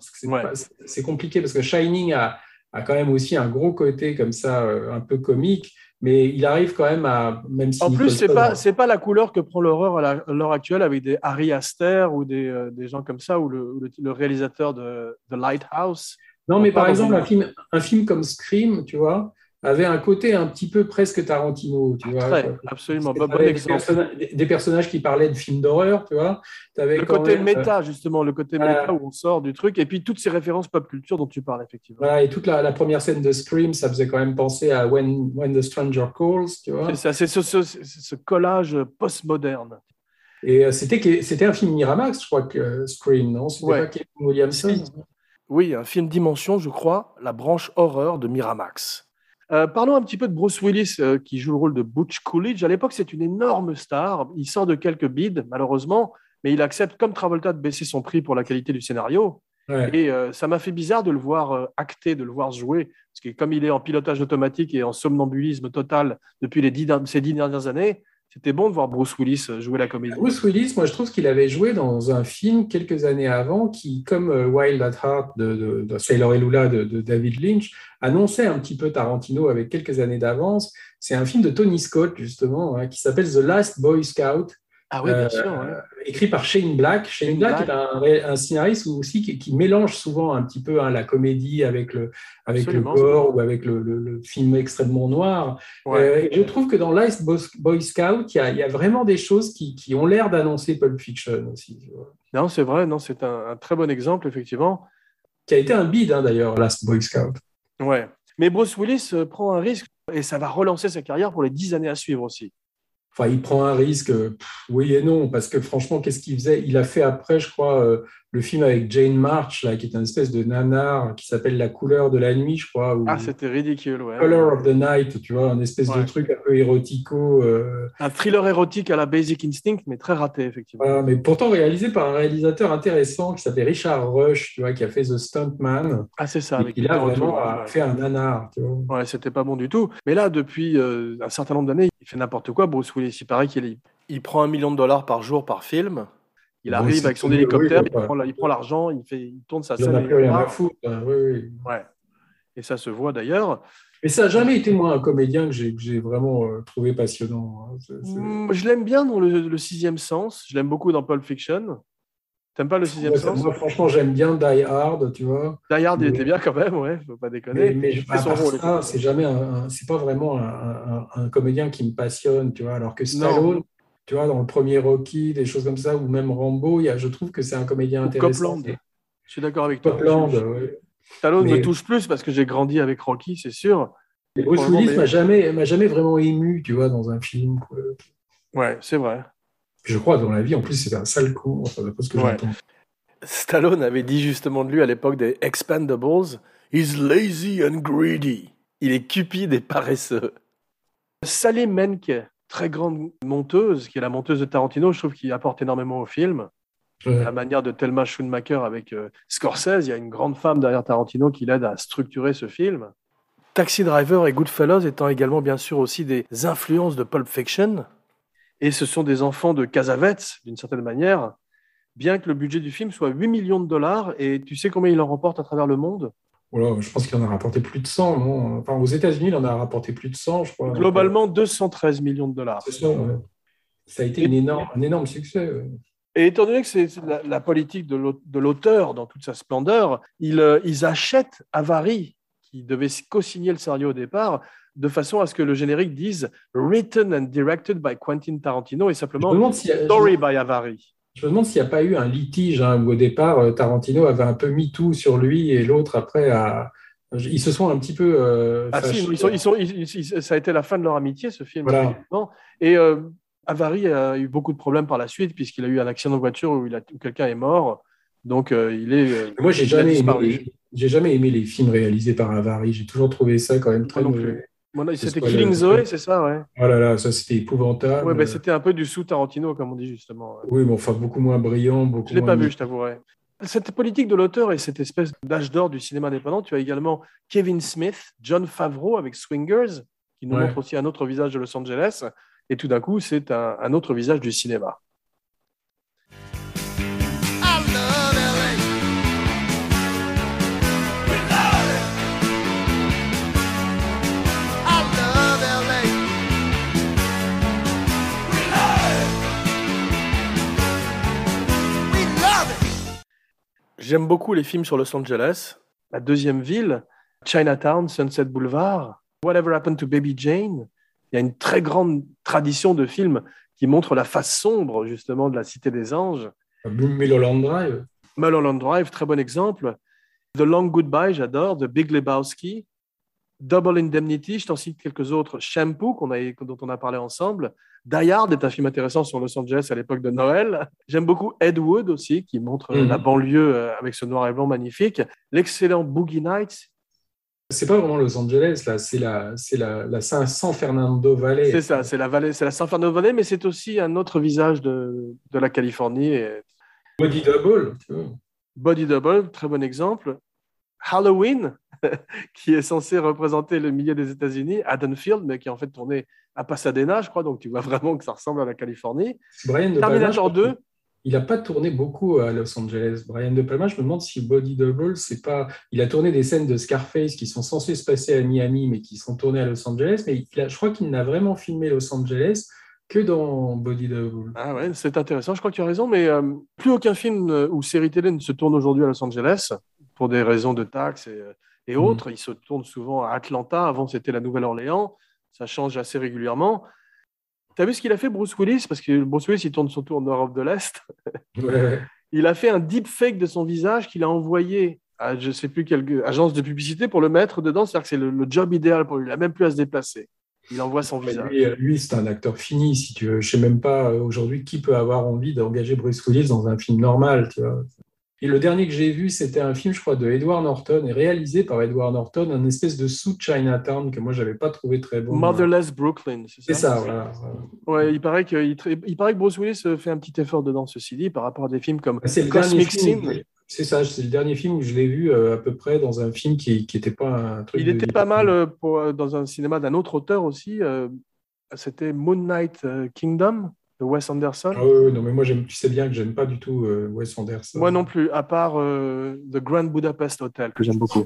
c'est compliqué parce que Shining a, a, quand même aussi un gros côté comme ça, un peu comique, mais il arrive quand même à même si En plus, c'est pas c'est pas la couleur que prend l'horreur à l'heure actuelle avec des Harry Aster ou des, euh, des gens comme ça ou le, le, réalisateur de The Lighthouse. Non, mais par exemple, un film, un film comme Scream, tu vois, avait un côté un petit peu presque Tarantino, tu vois. absolument, bon des, personnages qui parlaient de films d'horreur, tu vois. le côté méta, justement, le côté méta où on sort du truc, et puis toutes ces références pop culture dont tu parles, effectivement. Voilà, et toute la, première scène de Scream, ça faisait quand même penser à When, When the Stranger Calls, tu vois. C'est ce, ce, collage post-moderne. Et euh, c'était un film Miramax, je crois, que Scream, non? C'était pas Kevin Williamson Oui, un film Dimension, je crois, la branche horreur de Miramax. Euh, parlons un petit peu de Bruce Willis, euh, qui joue le rôle de Butch Coolidge. À l'époque, c'est une énorme star. Il sort de quelques bides, malheureusement, mais il accepte, comme Travolta, de baisser son prix pour la qualité du scénario. Et euh, ça m'a fait bizarre de le voir acter, de le voir jouer, parce que comme il est en pilotage automatique et en somnambulisme total depuis les ces dix dernières années, c'était bon de voir Bruce Willis euh, jouer la comédie. Bruce Willis, moi je trouve qu'il avait joué dans un film quelques années avant qui, comme euh, Wild at Heart de, Sailor et Lula de, David Lynch, annonçait un petit peu Tarantino avec quelques années d'avance. C'est un film de Tony Scott justement hein, qui s'appelle The Last Boy Scout ah oui, bien sûr. Euh, écrit par Shane Black. Shane, Black, est un, scénariste aussi qui, mélange souvent un petit peu hein, la comédie avec le, avec le gore ou avec le, film extrêmement noir. Euh, je trouve que dans Last Boy Scout, il y a, vraiment des choses qui, ont l'air d'annoncer Pulp Fiction aussi. Non, c'est vrai, non, c'est un, très bon exemple, effectivement. Qui a été un bide, hein, d'ailleurs, Last Boy Scout. Ouais. Mais Bruce Willis euh, prend un risque et ça va relancer sa carrière pour les dix années à suivre aussi. Enfin, il prend un risque, oui et non, parce que franchement, qu'est-ce qu'il faisait? Il a fait après, je crois, euh, le film avec Jane March, là, qui est un espèce de nanar qui s'appelle La couleur de la nuit, je crois. Ah, c'était ridicule, ouais. Color of the Night, tu vois, un espèce de truc un peu érotico. Euh. Un thriller érotique à la Basic Instinct, mais très raté, effectivement. mais pourtant réalisé par un réalisateur intéressant qui s'appelle Richard Rush, tu vois, qui a fait The Stuntman. Ah, c'est ça. il a vraiment fait un nanar, tu vois. Ouais, c'était pas bon du tout. Mais là, depuis euh, un certain nombre d'années, il fait n'importe quoi, Bruce Willis. Il paraît qu'il il prend un million de dollars par jour par film. Il arrive avec son hélicoptère, il, prend, l'argent, il, fait, il tourne sa scène. Plus hein, Oui, Ouais. Et ça se voit d'ailleurs. Mais ça n'a jamais été moi un comédien que j'ai vraiment euh, trouvé passionnant. Hein. Mm, je l'aime bien dans le, sixième sens. Je l'aime beaucoup dans Pulp Fiction. T'aimes pas le sixième sens? Moi, franchement, j'aime bien Die Hard, tu vois. Die Hard, il était bien quand même, ouais, faut pas déconner. Mais, c'est jamais, c'est pas vraiment un, comédien qui me passionne, tu vois. Alors que Stallone, tu vois, dans le premier Rocky, des choses comme ça, ou même Rambo, il y a, je trouve que c'est un comédien intéressant. Copland. Je suis d'accord avec toi. Copland, oui. Stallone me touche plus parce que j'ai grandi avec Rocky, c'est sûr. Mais Bruce Willis m'a jamais, m'a jamais vraiment ému, tu vois, dans un film. Ouais, c'est vrai. Je crois dans la vie, en plus, c'est un sale con, ce que j'entends. Stallone avait dit justement de lui à l'époque des Expendables, He's lazy and greedy. Il est cupide et paresseux. Sally Menke, très grande monteuse, qui est la monteuse de Tarantino, je trouve qu'il apporte énormément au film. La manière de Thelma Schoonmaker avec euh, Scorsese, il y a une grande femme derrière Tarantino qui l'aide à structurer ce film. Taxi Driver et Goodfellas étant également bien sûr aussi des influences de Pulp Fiction. Et ce sont des enfants de Casavets, d'une certaine manière, bien que le budget du film soit 8 millions de dollars. Et tu sais combien il en remporte à travers le monde? Je pense qu'il en a rapporté plus de 100, non Enfin, aux États-Unis, il en a rapporté plus de 100, je crois. Globalement, 213 millions de dollars. Ça, Ça a été une énorme, un énorme succès. Et étant donné que c'est la, politique de l'auteur dans toute sa splendeur, ils, euh, ils achètent Avary, qui devait co-signer le scénario au départ, de façon à ce que le générique dise Written and directed by Quentin Tarantino et simplement Story by Avary. Je me demande s'il n'y a pas eu un litige hein, où au départ euh, Tarantino avait un peu mis tout sur lui et l'autre après a. Ils se sont un petit peu. Euh, ah si, ils sont, ça a été la fin de leur amitié, ce film. Et euh, Avary a eu beaucoup de problèmes par la suite, puisqu'il a eu un accident de voiture où, où quelqu'un est mort. Donc, il est. Moi, j'ai jamais, aimé, jamais aimé les films réalisés par Avary. J'ai toujours trouvé ça quand même très mauvais. C'était Killing Zoe, c'est ça, ouais. Oh là là, ça c'était épouvantable. Ouais, ben, c'était un peu du sous Tarantino, comme on dit justement. Oui, mais enfin beaucoup moins brillant, beaucoup. Je l'ai pas vu, je t'avouerai. Cette politique de l'auteur et cette espèce d'âge d'or du cinéma indépendant, tu as également Kevin Smith, John Favreau avec Swingers, qui nous montre aussi un autre visage de Los Angeles. Et tout d'un coup, c'est un autre visage du cinéma. J'aime beaucoup les films sur Los Angeles. La deuxième ville, Chinatown, Sunset Boulevard, Whatever Happened to Baby Jane. Il y a une très grande tradition de films qui montrent la face sombre, justement, de la Cité des Anges. Mulholland Drive. Mulholland Drive, très bon exemple. The Long Goodbye, j'adore. The Big Lebowski. Double Indemnity, je t'en cite quelques autres. Shampoo, qu'on a, dont on a parlé ensemble. Die Hard est un film intéressant sur Los Angeles à l'époque de Noël. J'aime beaucoup Ed Wood aussi, qui montre mhm. la banlieue euh, avec ce noir et blanc magnifique. L'excellent Boogie Nights. C'est pas vraiment Los Angeles, là, c'est la, c'est la, la San Fernando Valley. C'est ça, c'est la vallée, c'est la San Fernando Valley, mais c'est aussi un autre visage de, de la Californie. Body Double. Body Double, très bon exemple. Halloween, qui est censé représenter le milieu des États-Unis, Haddonfield, mais qui est en fait tourné à Pasadena, je crois, donc tu vois vraiment que ça ressemble à la Californie. Brian Terminator 2. Il n'a pas tourné beaucoup à Los Angeles. Brian De Palma, je me demande si Body Double, c'est pas. Il a tourné des scènes de Scarface qui sont censées se passer à Miami, mais qui sont tournées à Los Angeles. Mais je crois qu'il n'a vraiment filmé Los Angeles que dans Body Double. Ah ouais, c'est intéressant. Je crois que tu as raison, mais euh, plus aucun film euh, ou série télé ne se tourne aujourd'hui à Los Angeles pour des raisons de taxes et, euh, et mhm. autres. Il se tourne souvent à Atlanta. Avant, c'était la Nouvelle-Orléans. Ça change assez régulièrement. Tu as vu ce qu'il a fait, Bruce Willis? Parce que Bruce Willis, il tourne surtout en Europe de l'Est. il a fait un deepfake de son visage qu'il a envoyé à je ne sais plus quelle agence de publicité pour le mettre dedans. C'est-à-dire que c'est le, job idéal pour lui. Il n'a même plus à se déplacer. Il envoie son visage. Lui, c'est un acteur fini, si tu veux. Je ne sais même pas euh, aujourd'hui qui peut avoir envie d'engager Bruce Willis dans un film normal. Tu vois. Et le dernier que j'ai vu, c'était un film, je crois, de Edward Norton, et réalisé par Edward Norton, un espèce de sous Chinatown que moi, j'avais pas trouvé très bon. Motherless Brooklyn, c'est ça? C'est ça, voilà. Ouais, il paraît, que, il, paraît que Bruce Willis fait un petit effort dedans, ceci dit, par rapport à des films comme c'est Cosmic Sin. C'est ça, c'est le dernier film où je l'ai vu euh, à peu près dans un film qui n'était pas un truc. Il était pas mal euh, pour, euh, dans un cinéma d'un autre auteur aussi. C'était Moon Knight Kingdom de Wes Anderson. Ah oui, non, mais moi, tu sais bien que j'aime pas du tout Wes Anderson. Moi non plus, à part The Grand Budapest Hotel, que j'aime beaucoup.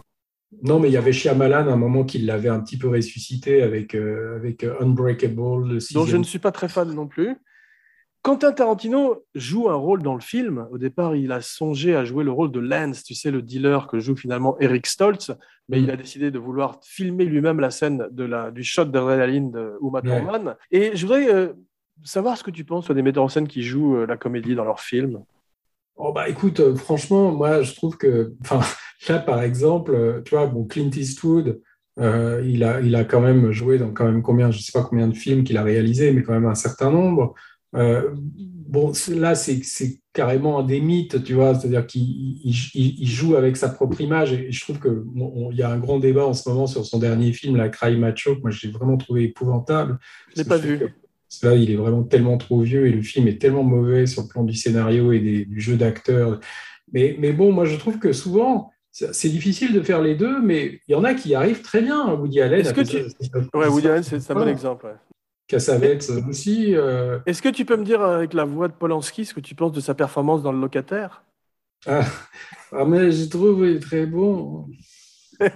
Non, mais il y avait Shyamalan à un moment qui l'avait un petit peu ressuscité avec, avec Unbreakable. dont je ne suis pas très fan non plus. Quentin Tarantino joue un rôle dans le film. Au départ, il a songé à jouer le rôle de Lance, tu sais, le dealer que joue finalement Eric Stoltz, mais il a décidé de vouloir filmer lui-même la scène de la, du shot d'adrénaline de Uma Thurman. Et je voudrais euh, savoir ce que tu penses des metteurs en scène qui jouent euh, la comédie dans leurs films. Oh bah écoute, euh, franchement, moi je trouve que, enfin, là par exemple, tu vois, bon, Clint Eastwood, il, a, il a quand même joué dans quand même combien, je sais pas combien de films qu'il a réalisé, mais quand même un certain nombre. Euh, bon, là, c'est carrément des mythes, tu vois, c'est-à-dire qu'il joue avec sa propre image. Et je trouve qu'il y a un grand débat en ce moment sur son dernier film, La Cry Macho, que moi j'ai vraiment trouvé épouvantable. Je l'ai pas vu. Là, il est vraiment tellement trop vieux et le film est tellement mauvais sur le plan du scénario et du jeu d'acteur. Mais, mais bon, moi je trouve que souvent, c'est difficile de faire les deux, mais il y en a qui arrivent très bien. Woody Allen. Que tu... ouais, Woody Allen, c'est un bon exemple. Cassavetes aussi. Euh. Est-ce que tu peux me dire avec la voix de Polanski ce que tu penses de sa performance dans Le Locataire? Ah. ah, mais j'ai trouvé très bon.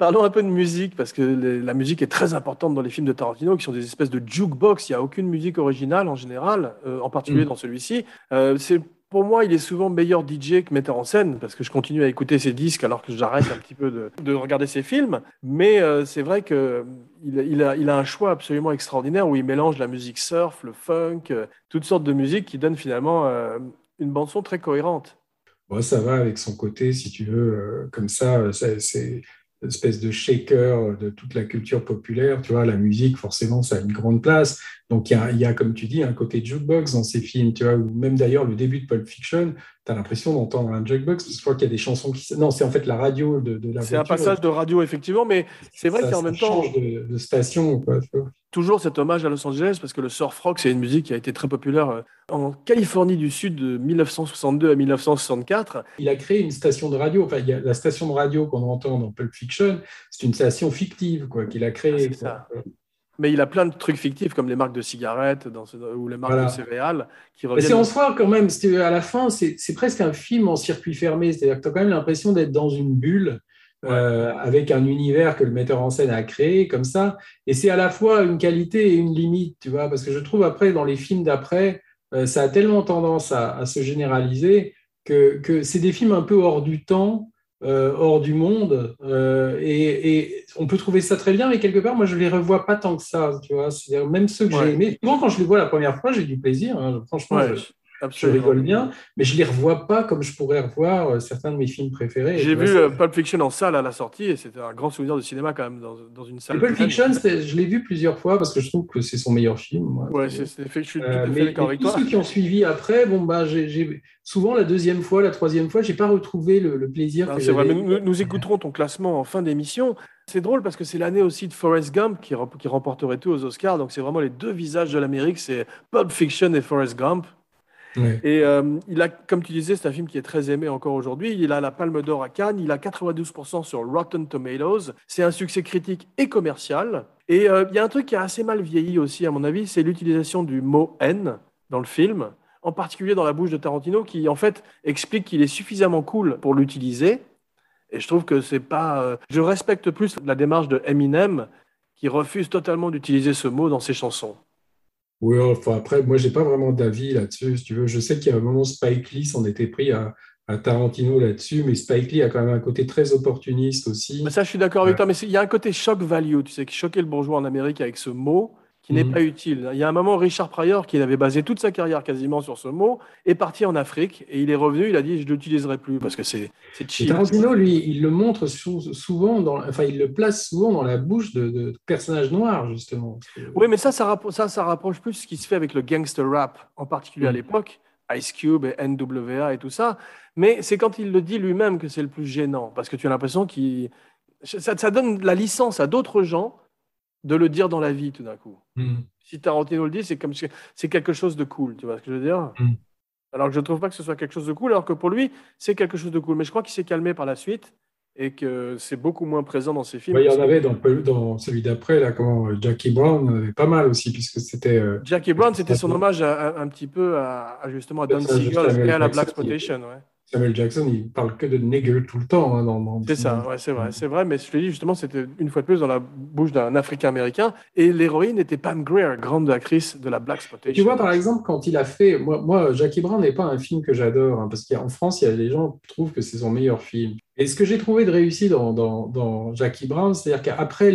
Parlons un peu de musique, parce que la musique est très importante dans les films de Tarantino, qui sont des espèces de jukebox. Il n'y a aucune musique originale en général, euh, en particulier mm. dans celui-ci. Euh, c'est pour moi, il est souvent meilleur DJ que metteur en scène, parce que je continue à écouter ses disques alors que j'arrête un petit peu de, regarder ses films. Mais euh, c'est vrai qu'il il a, il a un choix absolument extraordinaire où il mélange la musique surf, le funk, toutes sortes de musiques qui donnent finalement une bande-son très cohérente. ça va avec son côté, si tu veux, comme ça, c'est espèce de shaker de toute la culture populaire. Tu vois, la musique, forcément, ça a une grande place. Donc, il y a, y a, comme tu dis, un côté jukebox dans ces films, tu vois, ou même d'ailleurs le début de Pulp Fiction, tu as l'impression d'entendre un jukebox, parce que je crois qu'il y a des chansons qui... Non, c'est en fait la radio de, de la C'est un passage de radio, effectivement, mais c'est vrai qu'en même temps... change de, de station, quoi, toujours cet hommage à Los Angeles parce que le surf rock, c'est une musique qui a été très populaire euh, en Californie du Sud de 1962 à 1964. Il a créé une station de radio. Enfin, la station de radio qu'on entend dans Pulp Fiction, c'est une station fictive quoi qu'il a créée. Ah, Mais il a plein de trucs fictifs comme les marques de cigarettes dans ou les marques de céréales qui reviennent. C'est en soi quand même. À la fin, c'est presque un film en circuit fermé. C'est-à-dire que tu as quand même l'impression d'être dans une bulle euh, avec un univers que le metteur en scène a créé comme ça. Et c'est à la fois une qualité et une limite, tu vois, parce que je trouve après, dans les films d'après, euh, ça a tellement tendance à, se généraliser que, que c'est des films un peu hors du temps, euh, hors du monde, et, et, on peut trouver ça très bien, mais quelque part, moi, je les revois pas tant que ça, tu vois. C'est-à-dire, même ceux que j'ai aimés, souvent, quand je les vois la première fois, j'ai du plaisir, hein. franchement. Absolument. Je rigole bien, mais je ne les revois pas comme je pourrais revoir euh, certains de mes films préférés. J'ai vu euh, Pulp Fiction en salle à la sortie et c'était un grand souvenir de cinéma quand même dans, dans une salle. Pulp Fiction, je l'ai vu plusieurs fois parce que je trouve que c'est son meilleur film. Ouais, c'est, fait, je suis tout à fait euh, d'accord avec tous ceux qui ont suivi après, bon, bah, j'ai, souvent la deuxième fois, la troisième fois, je n'ai pas retrouvé le, plaisir. que c'est vrai, nous, nous, écouterons ton classement en fin d'émission. C'est drôle parce que c'est l'année aussi de Forrest Gump qui remporterait tout aux Oscars. Donc c'est vraiment les deux visages de l'Amérique, c'est Pulp Fiction et Forrest Gump. Et euh, il a, comme tu disais, c'est un film qui est très aimé encore aujourd'hui. Il a la Palme d'Or à Cannes, il a 92% sur Rotten Tomatoes. C'est un succès critique et commercial. Et euh, il y a un truc qui a assez mal vieilli aussi, à mon avis, c'est l'utilisation du mot haine dans le film, en particulier dans la bouche de Tarantino, qui en fait explique qu'il est suffisamment cool pour l'utiliser. Et je trouve que c'est pas. Euh, je respecte plus la démarche de Eminem, qui refuse totalement d'utiliser ce mot dans ses chansons. Oui, enfin après, moi, j'ai pas vraiment d'avis là-dessus. Si tu veux, je sais qu'il y a un moment, Spike Lee s'en était pris à, Tarantino là-dessus, mais Spike Lee a quand même un côté très opportuniste aussi. Mais ça, je suis d'accord avec toi, mais il y a un côté shock value, tu sais, qui choquait le bourgeois en Amérique avec ce mot qui n'est mhm. pas utile. Il y a un moment, Richard Pryor, qui avait basé toute sa carrière quasiment sur ce mot, est parti en Afrique et il est revenu, il a dit je ne l'utiliserai plus parce que c'est cheap. Tarantino, lui, il le montre souvent, dans, enfin il le place souvent dans la bouche de, personnages noirs, justement. Oui, mais ça ça, ça, ça rapproche plus ce qui se fait avec le gangster rap, en particulier à mhm. l'époque. Ice Cube et NWA et tout ça, mais c'est quand il le dit lui-même que c'est le plus gênant, parce que tu as l'impression qu'il... Ça, ça donne la licence à d'autres gens de le dire dans la vie tout d'un coup. Hmm. Si Tarantino le dit, c'est comme c'est quelque chose de cool, tu vois ce que je veux dire? Hmm. Alors que je ne trouve pas que ce soit quelque chose de cool, alors que pour lui, c'est quelque chose de cool. Mais je crois qu'il s'est calmé par la suite et que c'est beaucoup moins présent dans ses films. il y en avait dans, dans celui d'après, là, comment Jackie Brown, pas mal aussi, puisque c'était. Euh, Jackie Brown, c'était son hommage un petit peu à, justement à Don Siegel et à la Black Exploitation. Ouais. Samuel Jackson, il parle que de nigger tout le temps. Hein, c'est ça, ouais, c'est vrai, c'est vrai. Mais je te dis justement, c'était une fois de plus dans la bouche d'un Africain-américain. Et l'héroïne était Pam Grier, grande actrice de la Black Spotation. Tu vois, par exemple, quand il a fait, moi, moi Jackie Brown n'est pas un film que j'adore, hein, parce qu'en France, il y a des gens qui trouvent que c'est son meilleur film. Et ce que j'ai trouvé de réussi dans, dans, Jackie Brown, c'est-à-dire qu'après,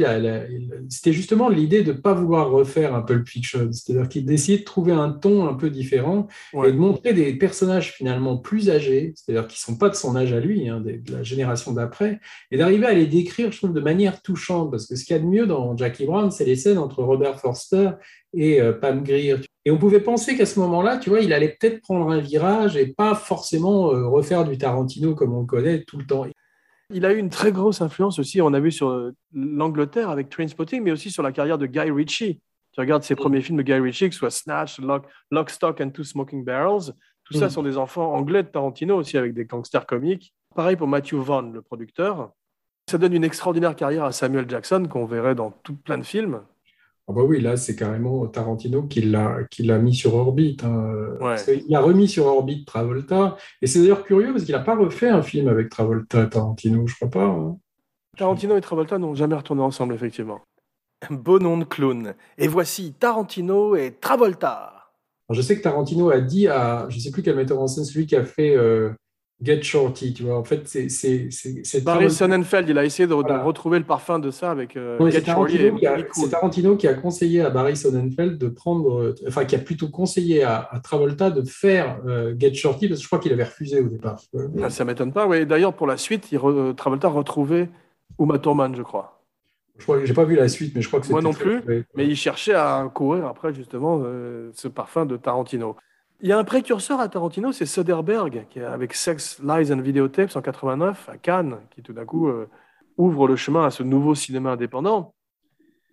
c'était justement l'idée de ne pas vouloir refaire un Pulp Fiction. C'est-à-dire qu'il d'essayer de trouver un ton un peu différent et de montrer des personnages finalement plus âgés, c'est-à-dire qui ne sont pas de son âge à lui, hein, de, la génération d'après, et d'arriver à les décrire, je trouve, de manière touchante. Parce que ce qu'il y a de mieux dans Jackie Brown, c'est les scènes entre Robert Forster et euh, Pam Grier. Et on pouvait penser qu'à ce moment-là, tu vois, il allait peut-être prendre un virage et pas forcément euh, refaire du Tarantino comme on le connaît tout le temps. Il a eu une très grosse influence aussi, on a vu sur euh, l'Angleterre avec Trainspotting, mais aussi sur la carrière de Guy Ritchie. Tu regardes ses premiers films de Guy Ritchie, que ce soit Snatch, Lock, Stock and Two Smoking Barrels, tout ça mm. sont des enfants anglais de Tarantino aussi avec des gangsters comiques. Pareil pour Matthew Vaughn, le producteur. Ça donne une extraordinaire carrière à Samuel Jackson qu'on verrait dans tout plein de films. Ah bah oui, là, c'est carrément Tarantino qui l'a mis sur orbite. Hein. Il a remis sur orbite Travolta. Et c'est d'ailleurs curieux parce qu'il n'a pas refait un film avec Travolta, Tarantino, je crois pas. Hein. Tarantino et Travolta n'ont jamais retourné ensemble, effectivement. Beau nom de clown. Et voici Tarantino et Travolta. je sais que Tarantino a dit à, je ne sais plus quel metteur en scène, celui qui a fait euh, Get Shorty, tu vois. En fait, c'est. Barry Sonnenfeld, il a essayé de, retrouver le parfum de ça avec euh, Get Shorty. C'est Tarantino qui a conseillé à Barry Sonnenfeld de prendre. Euh, enfin, qui a plutôt conseillé à, Travolta de faire euh, Get Shorty, parce que je crois qu'il avait refusé au départ. Ah, ça m'étonne pas, oui. D'ailleurs, pour la suite, il Travolta a retrouvé Uma Thurman, je crois. Je n'ai pas vu la suite, mais je crois que Moi non plus, mais il cherchait à courir après, justement, ce parfum de Tarantino. Il y a un précurseur à Tarantino, c'est Soderbergh, qui avec Sex, Lies and Videotapes en 89 à Cannes, qui tout d'un coup euh, ouvre le chemin à ce nouveau cinéma indépendant.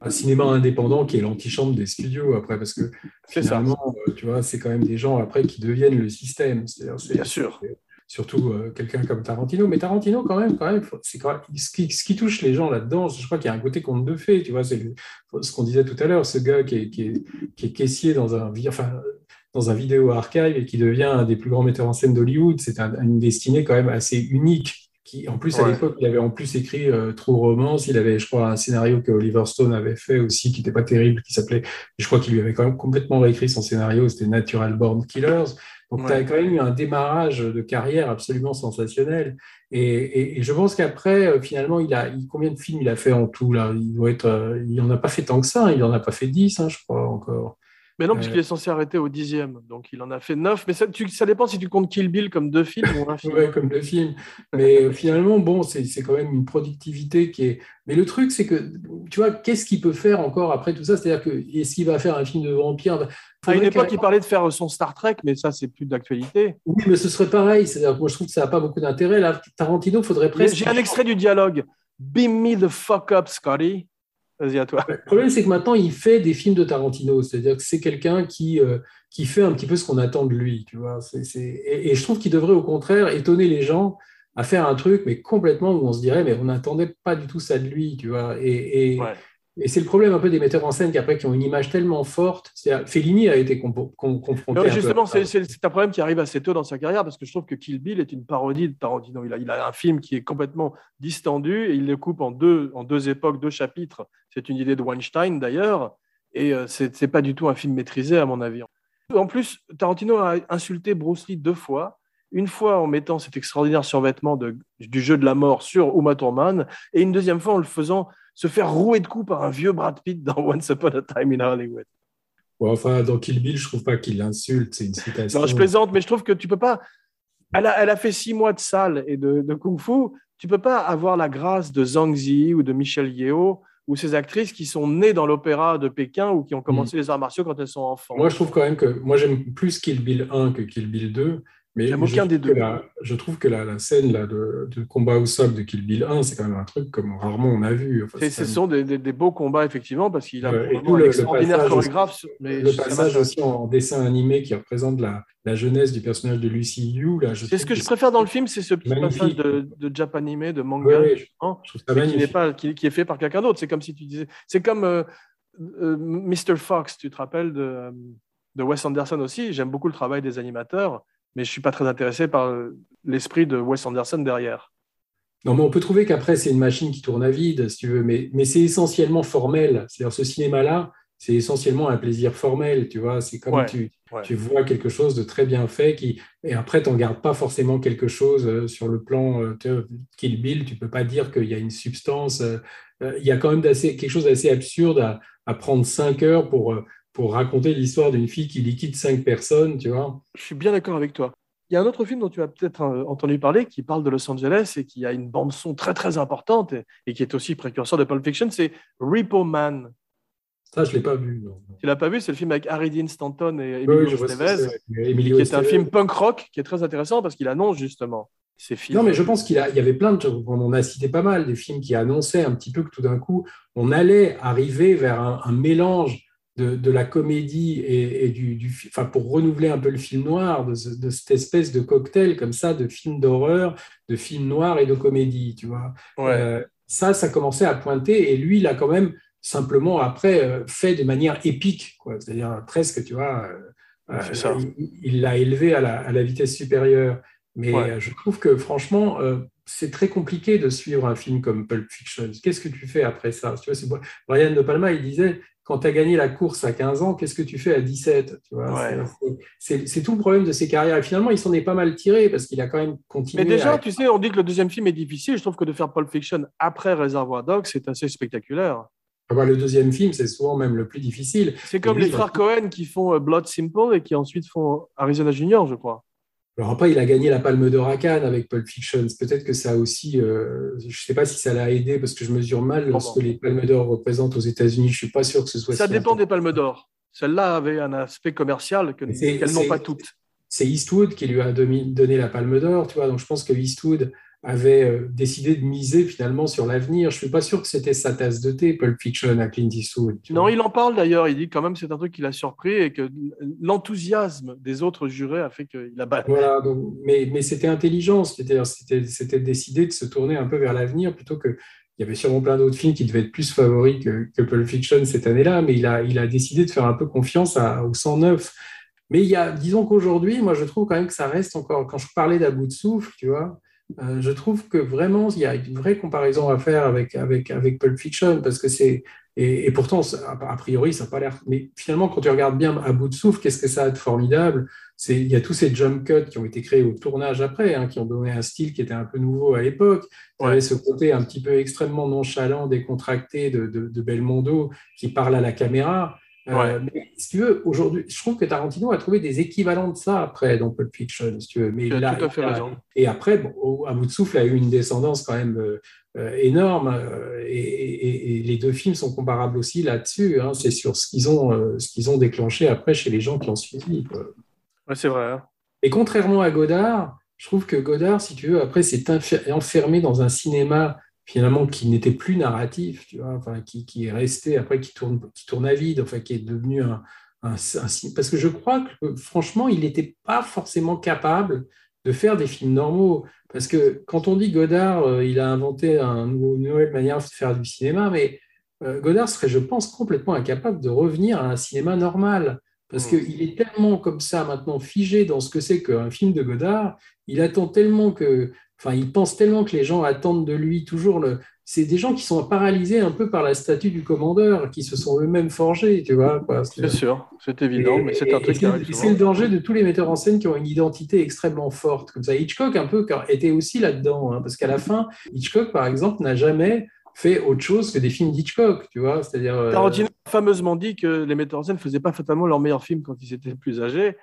Un cinéma indépendant qui est l'antichambre des studios après, parce que finalement, euh, tu vois, c'est quand même des gens après qui deviennent le système. Bien sûr. Surtout euh, quelqu'un comme Tarantino. Mais Tarantino, quand même, quand même, c'est ce, qui, ce qui touche les gens là-dedans, je crois qu'il y a un côté conte de fait. Tu vois, c'est ce qu'on disait tout à l'heure, ce gars qui est, qui, est, qui est, caissier dans un. Enfin, dans un vidéo archive et qui devient un des plus grands metteurs en scène d'Hollywood. C'est une destinée quand même assez unique. Qui, en plus, à l'époque, il avait en plus écrit euh, True Romance. Il avait, je crois, un scénario que Oliver Stone avait fait aussi, qui n'était pas terrible, qui s'appelait, je crois qu'il lui avait quand même complètement réécrit son scénario. C'était Natural Born Killers. Donc, tu as quand même eu un démarrage de carrière absolument sensationnel. Et, et, je pense qu'après, euh, finalement, il a, combien de films il a fait en tout là? Il doit être, euh, il n'en a pas fait tant que ça. Hein. Il n'en a pas fait dix, hein, je crois encore. Mais non, puisqu'il est censé arrêter au dixième. Donc il en a fait neuf. Mais ça, ça dépend si tu comptes Kill Bill comme deux films ou un film. ouais, comme deux films. Mais euh, finalement, bon, c'est quand même une productivité qui est. Mais le truc, c'est que, tu vois, qu'est-ce qu'il peut faire encore après tout ça? C'est-à-dire que, est-ce qu'il va faire un film de vampire? À une époque, il parlait de faire son Star Trek, mais ça, c'est plus d'actualité. Oui, mais ce serait pareil. C'est-à-dire moi, je trouve que ça n'a pas beaucoup d'intérêt. Là, Tarantino, faudrait presque. J'ai un extrait du dialogue. Beam me the fuck up, Scotty. Vas-y, à toi. Le problème, c'est que maintenant, il fait des films de Tarantino. C'est-à-dire que c'est quelqu'un qui, euh, qui fait un petit peu ce qu'on attend de lui. Tu vois Et, je trouve qu'il devrait, au contraire, étonner les gens à faire un truc, mais complètement où on se dirait, mais on n'attendait pas du tout ça de lui. Tu vois et, et c'est le problème un peu des metteurs en scène qui après qui ont une image tellement forte. Fellini a été confronté. justement, c'est un problème qui arrive assez tôt dans sa carrière parce que je trouve que Kill Bill est une parodie de Tarantino. Il a, il a un film qui est complètement distendu et il le coupe en deux, en deux époques, deux chapitres. C'est une idée de Weinstein d'ailleurs et euh, c'est n'est pas du tout un film maîtrisé à mon avis. En plus, Tarantino a insulté Bruce Lee deux fois Une fois en mettant cet extraordinaire survêtement du jeu de la mort sur Uma Thurman, et une deuxième fois en le faisant se faire rouer de coups par un vieux Brad Pitt dans Once Upon a Time in Hollywood. enfin, dans Kill Bill, je trouve pas qu'il l'insulte, c'est une citation. Non, je plaisante, mais je trouve que tu peux pas. Elle a, elle a fait six mois de salle et de, de kung-fu. Tu peux pas avoir la grâce de Zhang Zi ou de Michel Yeo ou ces actrices qui sont nées dans l'opéra de Pékin ou qui ont commencé mm. les arts martiaux quand elles sont enfants. Moi, je trouve quand même que moi j'aime plus Kill Bill 1 que Kill Bill 2. Mais J'aime aucun des deux. je trouve que la, scène là, de, combat au sol de Kill Bill 1, c'est quand même un truc comme rarement on a vu. ce sont des, beaux combats, effectivement, parce qu'il a un extraordinaire chorégraphe. le passage aussi en dessin animé qui représente la, la jeunesse du personnage de Lucy Yu. C'est ce que je préfère dans le film, c'est ce petit passage de, de Japanime, de manga, qui, n'est pas, qui, est fait par quelqu'un d'autre. C'est comme si tu disais. C'est comme euh, euh, Mr. Fox, tu te rappelles de, euh, de Wes Anderson aussi. J'aime beaucoup le travail des animateurs mais je suis pas très intéressé par l'esprit de Wes Anderson derrière. Non, mais on peut trouver qu'après, c'est une machine qui tourne à vide, si tu veux, mais, mais c'est essentiellement formel. C'est-à-dire, ce cinéma-là, c'est essentiellement un plaisir formel, tu vois. C'est comme tu, tu, vois quelque chose de très bien fait, qui, et après, tu n'en gardes pas forcément quelque chose euh, sur le plan euh, Kill Bill. Tu peux pas dire qu'il y a une substance. Euh, il y a quand même quelque chose d'assez absurde à, à, prendre cinq heures pour pour raconter l'histoire d'une fille qui liquide cinq personnes, tu vois. Je suis bien d'accord avec toi. Il y a un autre film dont tu as peut-être euh, entendu parler qui parle de Los Angeles et qui a une bande-son très très importante et, qui est aussi précurseur de Pulp Fiction, c'est Repo Man. Ça, je ne l'ai pas vu. Tu l'as pas vu? C'est le film avec Harry Dean Stanton et Emilio Estevez, qui est un film punk rock qui est très intéressant parce qu'il annonce justement ces films. Non, mais je pense qu'il y avait plein de on en a cité pas mal, des films qui annonçaient un petit peu que tout d'un coup, on allait arriver vers un mélange de, la comédie et, du, enfin, pour renouveler un peu le film noir, de, cette espèce de cocktail comme ça, de film d'horreur, de film noir et de comédie, tu vois. Euh, ça, ça commençait à pointer et lui, il a quand même simplement après euh, fait de manière épique, quoi. C'est-à-dire presque, tu vois, euh, il l'a élevé à la, vitesse supérieure. Mais je trouve que franchement, c'est très compliqué de suivre un film comme Pulp Fiction. Qu'est-ce que tu fais après ça? Tu vois, Brian De Palma, il disait quand tu as gagné la course à 15 ans, qu'est-ce que tu fais à 17 C'est tout le problème de ses carrières. Et finalement, il s'en est pas mal tiré parce qu'il a quand même continué. Mais déjà, tu sais, on dit que le deuxième film est difficile. Je trouve que de faire Pulp Fiction après Réservoir Dogs, c'est assez spectaculaire. Ah bah, le deuxième film, c'est souvent même le plus difficile. C'est comme les frères Cohen qui font euh, Blood Simple et qui ensuite font Arizona Junior, je crois. Alors après, il a gagné la Palme d'Or à Cannes avec Pulp Fiction. Peut-être que ça a aussi, euh, je ne sais pas si ça l'a aidé parce que je mesure mal ce que les Palmes d'Or représentent aux États-Unis. Je ne suis pas sûr que ce soit. Ça dépend des Palmes d'Or. Celle-là avait un aspect commercial qu'elles n'ont pas toutes. C'est Eastwood qui lui a donné la Palme d'Or, tu vois. Donc je pense que Eastwood avait euh, décidé de miser finalement sur l'avenir. Je ne suis pas sûr que c'était sa tasse de thé, Pulp Fiction à Clint Eastwood. Non, il en parle d'ailleurs. Il dit quand même c'est un truc qui l'a surpris et que l'enthousiasme des autres jurés a fait qu'il a battu. Voilà, mais, mais c'était intelligent. C'était décidé de se tourner un peu vers l'avenir plutôt que. Il y avait sûrement plein d'autres films qui devaient être plus favoris que, que Pulp Fiction cette année-là, mais il a, il a décidé de faire un peu confiance à, au 109. Mais il y a, disons qu'aujourd'hui, moi je trouve quand même que ça reste encore, quand je parlais d'à bout de souffle, tu vois, euh, je trouve que vraiment, il y a une vraie comparaison à faire avec, avec, avec Pulp Fiction, parce que c'est. Et, pourtant, a priori, ça n'a pas l'air. Mais finalement, quand tu regardes bien à bout de souffle, qu'est-ce que ça a de formidable? Il y a tous ces jump cuts qui ont été créés au tournage après, hein, qui ont donné un style qui était un peu nouveau à l'époque. Il y avait ce côté un petit peu extrêmement nonchalant, décontracté de, de, de Belmondo qui parle à la caméra. Euh, mais, si tu veux, aujourd'hui, je trouve que Tarantino a trouvé des équivalents de ça après dans Pulp Fiction, si tu veux. Mais il a, tout à fait raison. Et après, bon, à bout de souffle, a eu une descendance quand même euh, euh, énorme. et, les deux films sont comparables aussi là-dessus. Hein. c'est sur ce qu'ils ont, ce qu'ils ont déclenché après chez les gens qui ont suivi. Ouais, c'est vrai. Hein. Et contrairement à Godard, je trouve que Godard, si tu veux, après, s'est enfermé dans un cinéma finalement qui n'était plus narratif, tu vois, qui, est resté après, qui tourne, qui tourne à vide, enfin, qui est devenu un, Parce que je crois que, franchement, il n'était pas forcément capable de faire des films normaux. Parce que quand on dit Godard, euh, il a inventé un une nouvelle manière de faire du cinéma, mais euh, Godard serait, je pense, complètement incapable de revenir à un cinéma normal. Parce mm. qu'il est tellement comme ça maintenant figé dans ce que c'est qu'un film de Godard, il attend tellement que, enfin, il pense tellement que les gens attendent de lui toujours le. C'est des gens qui sont paralysés un peu par la statue du commandeur, qui se sont eux-mêmes forgés, tu vois. C'est sûr, c'est évident, mais c'est un truc qui C'est le danger de tous les metteurs en scène qui ont une identité extrêmement forte. Comme ça, Hitchcock un peu était aussi là-dedans, hein, parce qu'à la fin, Hitchcock, par exemple, n'a jamais fait autre chose que des films d'Hitchcock, tu vois. C'est-à-dire. Euh, Tarantino a fameusement dit que les metteurs en scène ne faisaient pas fatalement leurs meilleurs films quand ils étaient plus âgés.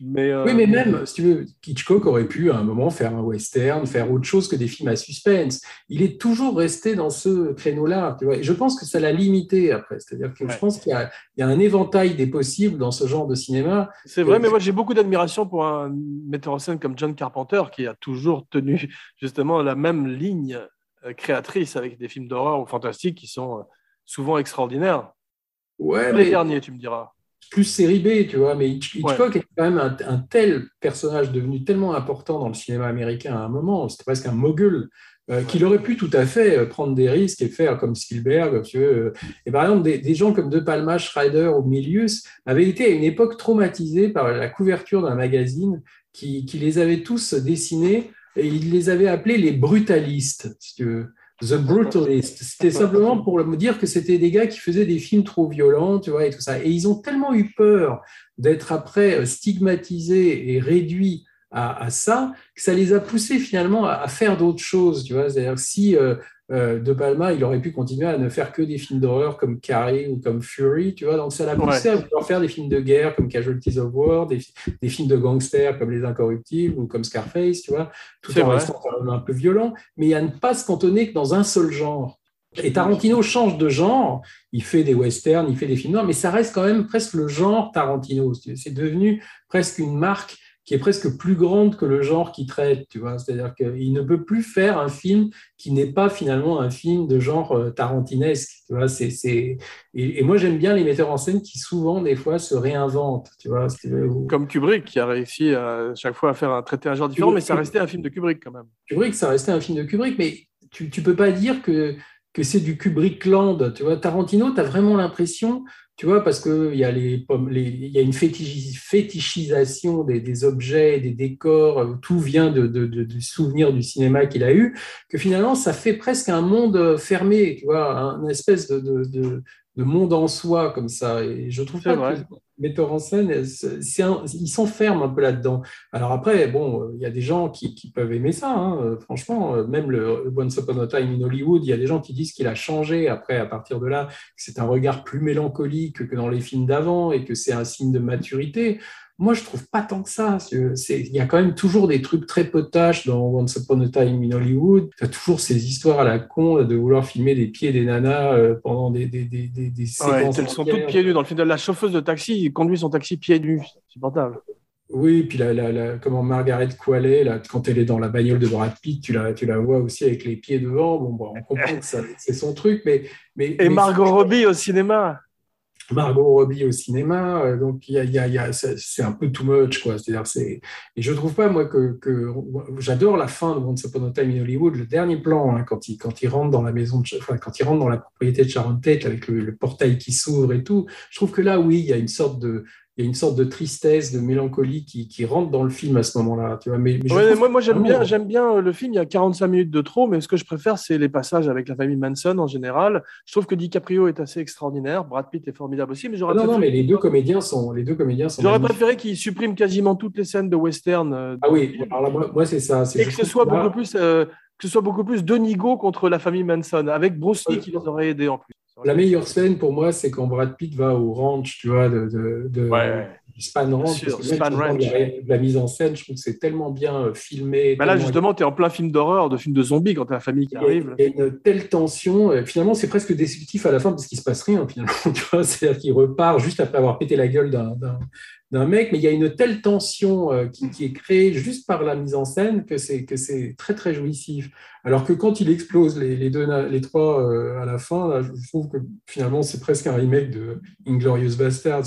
Mais euh, Oui, mais même, si tu veux, Hitchcock aurait pu à un moment faire un western, faire autre chose que des films à suspense. Il est toujours resté dans ce créneau-là. Tu vois. Et je pense que ça l'a limité après. C'est-à-dire que je pense qu'il y, a un éventail des possibles dans ce genre de cinéma. C'est vrai, mais moi j'ai beaucoup d'admiration pour un metteur en scène comme John Carpenter qui a toujours tenu justement la même ligne créatrice avec des films d'horreur ou fantastiques qui sont euh, souvent extraordinaires. Ouais, les derniers, tu me diras. Plus série B, tu vois, mais Hitchcock est quand même un, tel personnage devenu tellement important dans le cinéma américain à un moment, c'était presque un mogul. Euh, qu'il aurait pu tout à fait prendre des risques et faire comme Spielberg. Tu veux. Et par exemple, des, gens comme De Palma, Schreider ou Milius avaient été à une époque traumatisés par la couverture d'un magazine qui, qui, les avait tous dessinés et il les avait appelés les brutalistes, si tu veux. The Brutalists. C'était simplement pour me dire que c'était des gars qui faisaient des films trop violents, tu vois, et tout ça. Et ils ont tellement eu peur d'être après stigmatisés et réduits à, ça que ça les a poussés finalement à, faire d'autres choses, tu vois. C'est-à-dire si euh, euh, de Palma, il aurait pu continuer à ne faire que des films d'horreur comme Carrie ou comme Fury, tu vois. Donc ça l'a poussé à vouloir faire des films de guerre comme Casualties of War, des, films de gangsters comme Les Incorruptibles ou comme Scarface, tu vois, tout en restant un peu violent, mais à ne pas se cantonner que dans un seul genre. Et Tarantino change de genre, il fait des westerns, il fait des films noirs, mais ça reste quand même presque le genre Tarantino. C'est devenu presque une marque qui est presque plus grande que le genre qu'il traite, tu vois. C'est-à-dire qu'il ne peut plus faire un film qui n'est pas finalement un film de genre euh, tarantinesque, tu vois. C'est, c'est... Et, moi, j'aime bien les metteurs en scène qui souvent, des fois, se réinventent, tu vois. Comme Kubrick, qui a réussi à chaque fois à faire un traité un genre différent, mais ça restait un film de Kubrick quand même. Kubrick, ça restait un film de Kubrick, mais tu ne peux pas dire que que c'est du Kubrickland. Tu vois, Tarantino, tu as vraiment l'impression tu vois, parce qu'il y, a les, il y a une fétichisation des, objets, des décors, tout vient de, du souvenir du cinéma qu'il a eu, que finalement, ça fait presque un monde fermé, tu vois, un espèce de, monde en soi, comme ça. Et je trouve pas que metteur en scène, ils s'enferment un peu là-dedans. Alors après, bon, il y a des gens qui, peuvent aimer ça, hein. franchement, même le Once Upon a Time in Hollywood, il y a des gens qui disent qu'il a changé après, à partir de là, que c'est un regard plus mélancolique que dans les films d'avant et que c'est un signe de maturité. Moi, je trouve pas tant que ça. Il y a quand même toujours des trucs très potaches dans Once Upon a Time in Hollywood. Il y a toujours ces histoires à la con de vouloir filmer des pieds des nanas euh, pendant des, des, des, des séquences. elles sont toutes pieds nus. Dans le film de la chauffeuse de taxi, conduit son taxi pieds nus. C'est supportable. Oui, puis la, la, comment Margaret Qualley, là, quand elle est dans la bagnole de Brad Pitt, tu la, tu la vois aussi avec les pieds devant. Bon, bon on comprend que c'est son truc, mais. mais Et Margot Robbie au cinéma. Margot Robbie au cinéma, euh, donc il y a, y a, y a c'est un peu too much, quoi. C'est-à-dire, c'est et je trouve pas moi que, que j'adore la fin de Once Upon a Time in Hollywood, le dernier plan hein, quand il quand il rentre dans la maison, de, enfin, quand il rentre dans la propriété de Sharon Tate avec le, le portail qui s'ouvre et tout. Je trouve que là, oui, il y a une sorte de il y a une sorte de tristesse, de mélancolie qui, qui rentre dans le film à ce moment-là. Tu vois mais, moi, moi j'aime bien, j'aime bien euh, le film. Il y a 45 minutes de trop, mais ce que je préfère, c'est les passages avec la famille Manson en général. Je trouve que DiCaprio est assez extraordinaire. Brad Pitt est formidable aussi, mais j'aurais non, non, mais les deux comédiens sont, les deux comédiens sont. J'aurais préféré qu'ils suppriment quasiment toutes les scènes de western. Euh, ah oui, alors là, moi, c'est ça. Et que ce soit beaucoup plus. Euh, que ce soit beaucoup plus de Nigo contre la famille Manson, avec Bruce Lee qui les aurait aidés en plus. La meilleure scène pour moi, c'est quand Brad Pitt va au ranch, tu vois, de, de, de, Span Ranch, La, mise en scène, je trouve que c'est tellement bien euh, filmé. Bah là, justement, tu es en plein film d'horreur, de film de zombies quand tu as la famille qui arrive. Il y a une telle tension. Euh, finalement, c'est presque destructif à la fin parce qu'il se passe rien, finalement. C'est-à-dire qu'il repart juste après avoir pété la gueule d'un d'un mec, mais il y a une telle tension euh, qui, est créée juste par la mise en scène que c'est que c'est très très jouissif. Alors que quand il explose les, les deux les trois euh, à la fin, je trouve que finalement c'est presque un remake de Inglorious Bastards.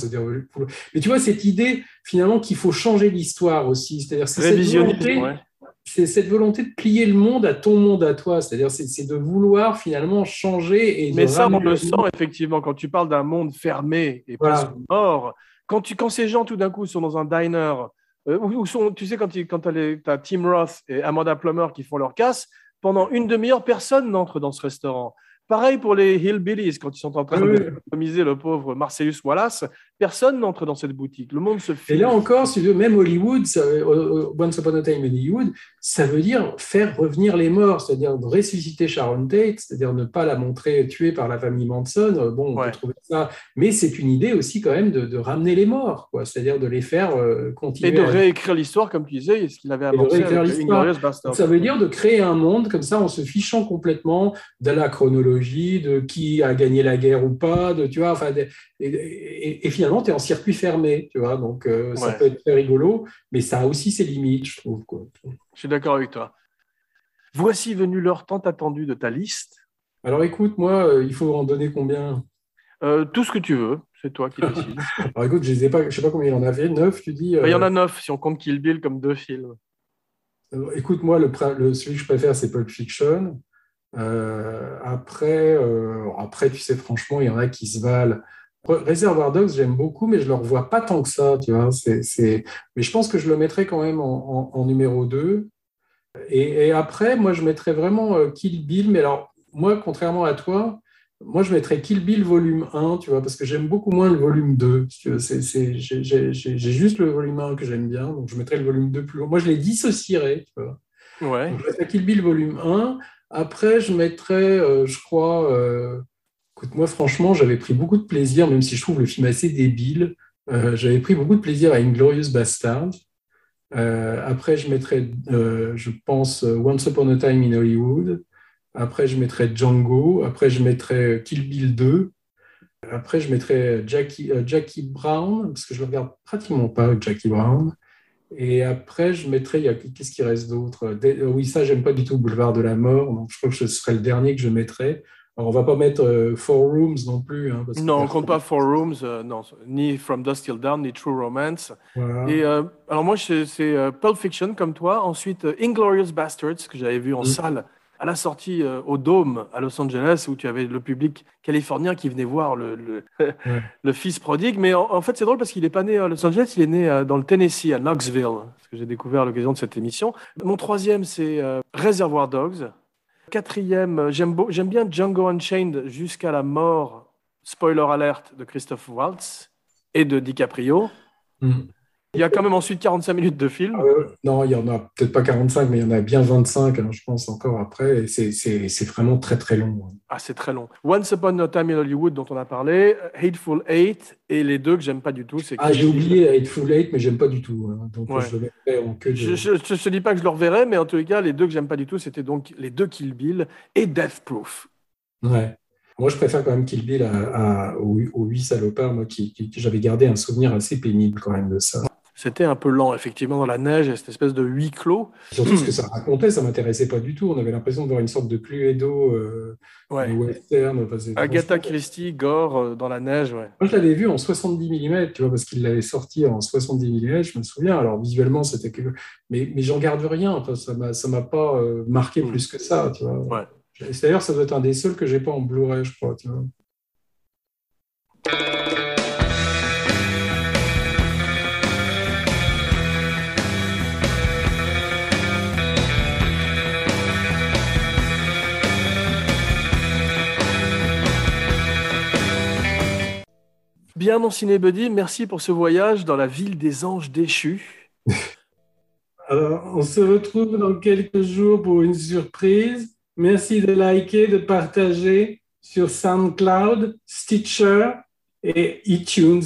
Mais tu vois cette idée finalement qu'il faut changer l'histoire aussi, c'est-à-dire c'est cette volonté. C'est cette volonté de plier le monde à ton monde à toi, c'est-à-dire c'est de vouloir finalement changer et Mais ça, on le sent effectivement quand tu parles d'un monde fermé et presque mort quand, tu, quand ces gens, tout d'un coup, sont dans un diner, ou, sont, tu sais, quand tu quand as, Tim Roth et Amanda Plummer qui font leur casse, pendant une demi-heure, personne n'entre dans ce restaurant. Pareil pour les Hillbillies, quand ils sont en train de compromiser le pauvre Marcellus Wallace, personne n'entre dans cette boutique. Le monde se fait. Et là encore, si même Hollywood, ça, Once Upon a Time in Hollywood, ça veut dire faire revenir les morts, c'est-à-dire ressusciter Sharon Tate, c'est-à-dire ne pas la montrer tuée par la famille Manson. Bon, on peut trouver ça. Mais c'est une idée aussi quand même de, ramener les morts, quoi. c'est-à-dire de les faire euh, continuer. Et de réécrire l'histoire, comme tu disais, ce qu'il avait amorcé avec Ça veut dire de créer un monde comme ça en se fichant complètement de la chronologie, de qui a gagné la guerre ou pas, de, tu vois, enfin, et, finalement, tu es en circuit fermé, tu vois, donc euh, ça peut être très rigolo, mais ça a aussi ses limites, je trouve. Quoi. Je suis d'accord avec toi. Voici venu l'heure tant attendue de ta liste. Alors écoute, moi, euh, il faut en donner combien? Euh, Tout ce que tu veux, c'est toi qui décides. Alors écoute, je ne sais, sais, pas combien il en avait, neuf, tu dis Il y en a neuf, si on compte Kill Bill comme deux films. écoute, moi, le, le, celui que je préfère, c'est Pulp Fiction. après, après, tu sais, franchement, il y en a qui se valent. Reservoir Dogs, j'aime beaucoup, mais je ne le revois pas tant que ça, tu vois. Mais je pense que je le mettrais quand même en, numéro 2. Et, après, moi, je mettrais vraiment euh, Kill Bill, mais alors, moi, contrairement à toi, moi, je mettrais Kill Bill volume 1, tu vois, parce que j'aime beaucoup moins le volume 2. j'ai, juste le volume 1 que j'aime bien, donc je mettrais le volume 2 plus haut. Moi, je les dissocierais, tu vois. Ouais. je mettrais Kill Bill volume 1. Après, je mettrais, euh, je crois, euh, Écoute, moi, franchement, j'avais pris beaucoup de plaisir, même si je trouve le film assez débile. Euh, j'avais pris beaucoup de plaisir à Inglorious Bastard. Euh, après, je mettrais, euh, je pense, Once Upon a Time in Hollywood. Après, je mettrais Django. Après, je mettrais Kill Bill 2. Après, je mettrais Jackie, Jackie Brown, parce que je ne regarde pratiquement pas Jackie Brown. Et après, je mettrais, qu'est-ce qui reste d'autre? Oui, ça, j'aime pas du tout Boulevard de la Mort, donc je crois que ce serait le dernier que je mettrais. Alors, on va pas mettre euh, Four Rooms non plus. Hein, non, on compte pas Four Rooms, euh, non, ni From Dust Till Dawn, ni True Romance. Et euh, alors moi, c'est Pulp Fiction comme toi. Ensuite, Inglorious Bastards que j'avais vu en mm. salle à la sortie au Dome à Los Angeles où tu avais le public californien qui venait voir le, le, fils prodigue. Mais en, fait, c'est drôle parce qu'il n'est pas né à Los Angeles, il est né dans le Tennessee, à Knoxville, ce que j'ai découvert à l'occasion de cette émission. Mon troisième, c'est Reservoir Dogs. Quatrième, j'aime, bien Django Unchained jusqu'à la mort, spoiler alert, de Christophe Waltz et de DiCaprio. Hmm. Il y a quand même ensuite 45 minutes de film. Euh, non, il y en a peut-être pas 45, mais il y en a bien 25, hein, je pense, encore après. C'est vraiment très, très long. Hein. Ah, c'est très long. Once Upon a Time in Hollywood, dont on a parlé, Hateful Eight, et les deux que j'aime pas du tout. Ah, j'ai oublié Hateful Eight, mais j'aime pas du tout. Hein. Donc, je le en que Je ne te dis pas que je le reverrai, mais en tous les cas, les deux que j'aime pas du tout, c'était donc les deux Kill Bill et Death Proof. Ouais. Moi, je préfère quand même Kill Bill à, aux, huit salopards, moi, qui j'avais gardé un souvenir assez pénible quand même de ça. C'était un peu lent, effectivement, dans la neige, cette espèce de huis clos. Surtout ce que ça racontait, ça m'intéressait pas du tout. On avait l'impression de voir une sorte de Cluedo euh, western. Agatha Christie, gore euh, dans la neige, ouais. Moi, je l'avais vu en 70 mm, tu vois, parce qu'il l'avait sorti en 70 mm, je me souviens. Alors, visuellement, c'était que... Mais, mais j'en garde rien. Enfin, ça ne m'a pas euh, marqué mm. plus que ça, tu vois. D'ailleurs, ça doit être un des seuls que j'ai pas en Blu-ray, je crois, tu vois. Bien, mon cinébuddy, merci pour ce voyage dans la ville des anges déchus. Alors, on se retrouve dans quelques jours pour une surprise. Merci de liker, de partager sur SoundCloud, Stitcher et iTunes.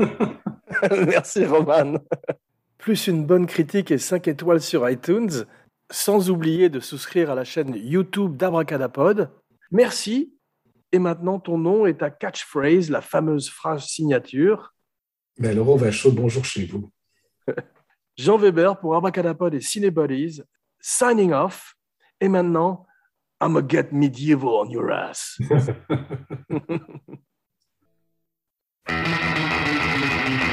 merci, Roman. Plus une bonne critique et 5 étoiles sur iTunes, sans oublier de souscrire à la chaîne YouTube d'Abracadapod. Merci et maintenant ton nom et ta catchphrase, la fameuse phrase signature. Mais Laurent Vachaud, bonjour chez vous. Jean Weber pour Abacadapod et Cinebodies, signing off. Et maintenant, I'm gonna get medieval on your ass.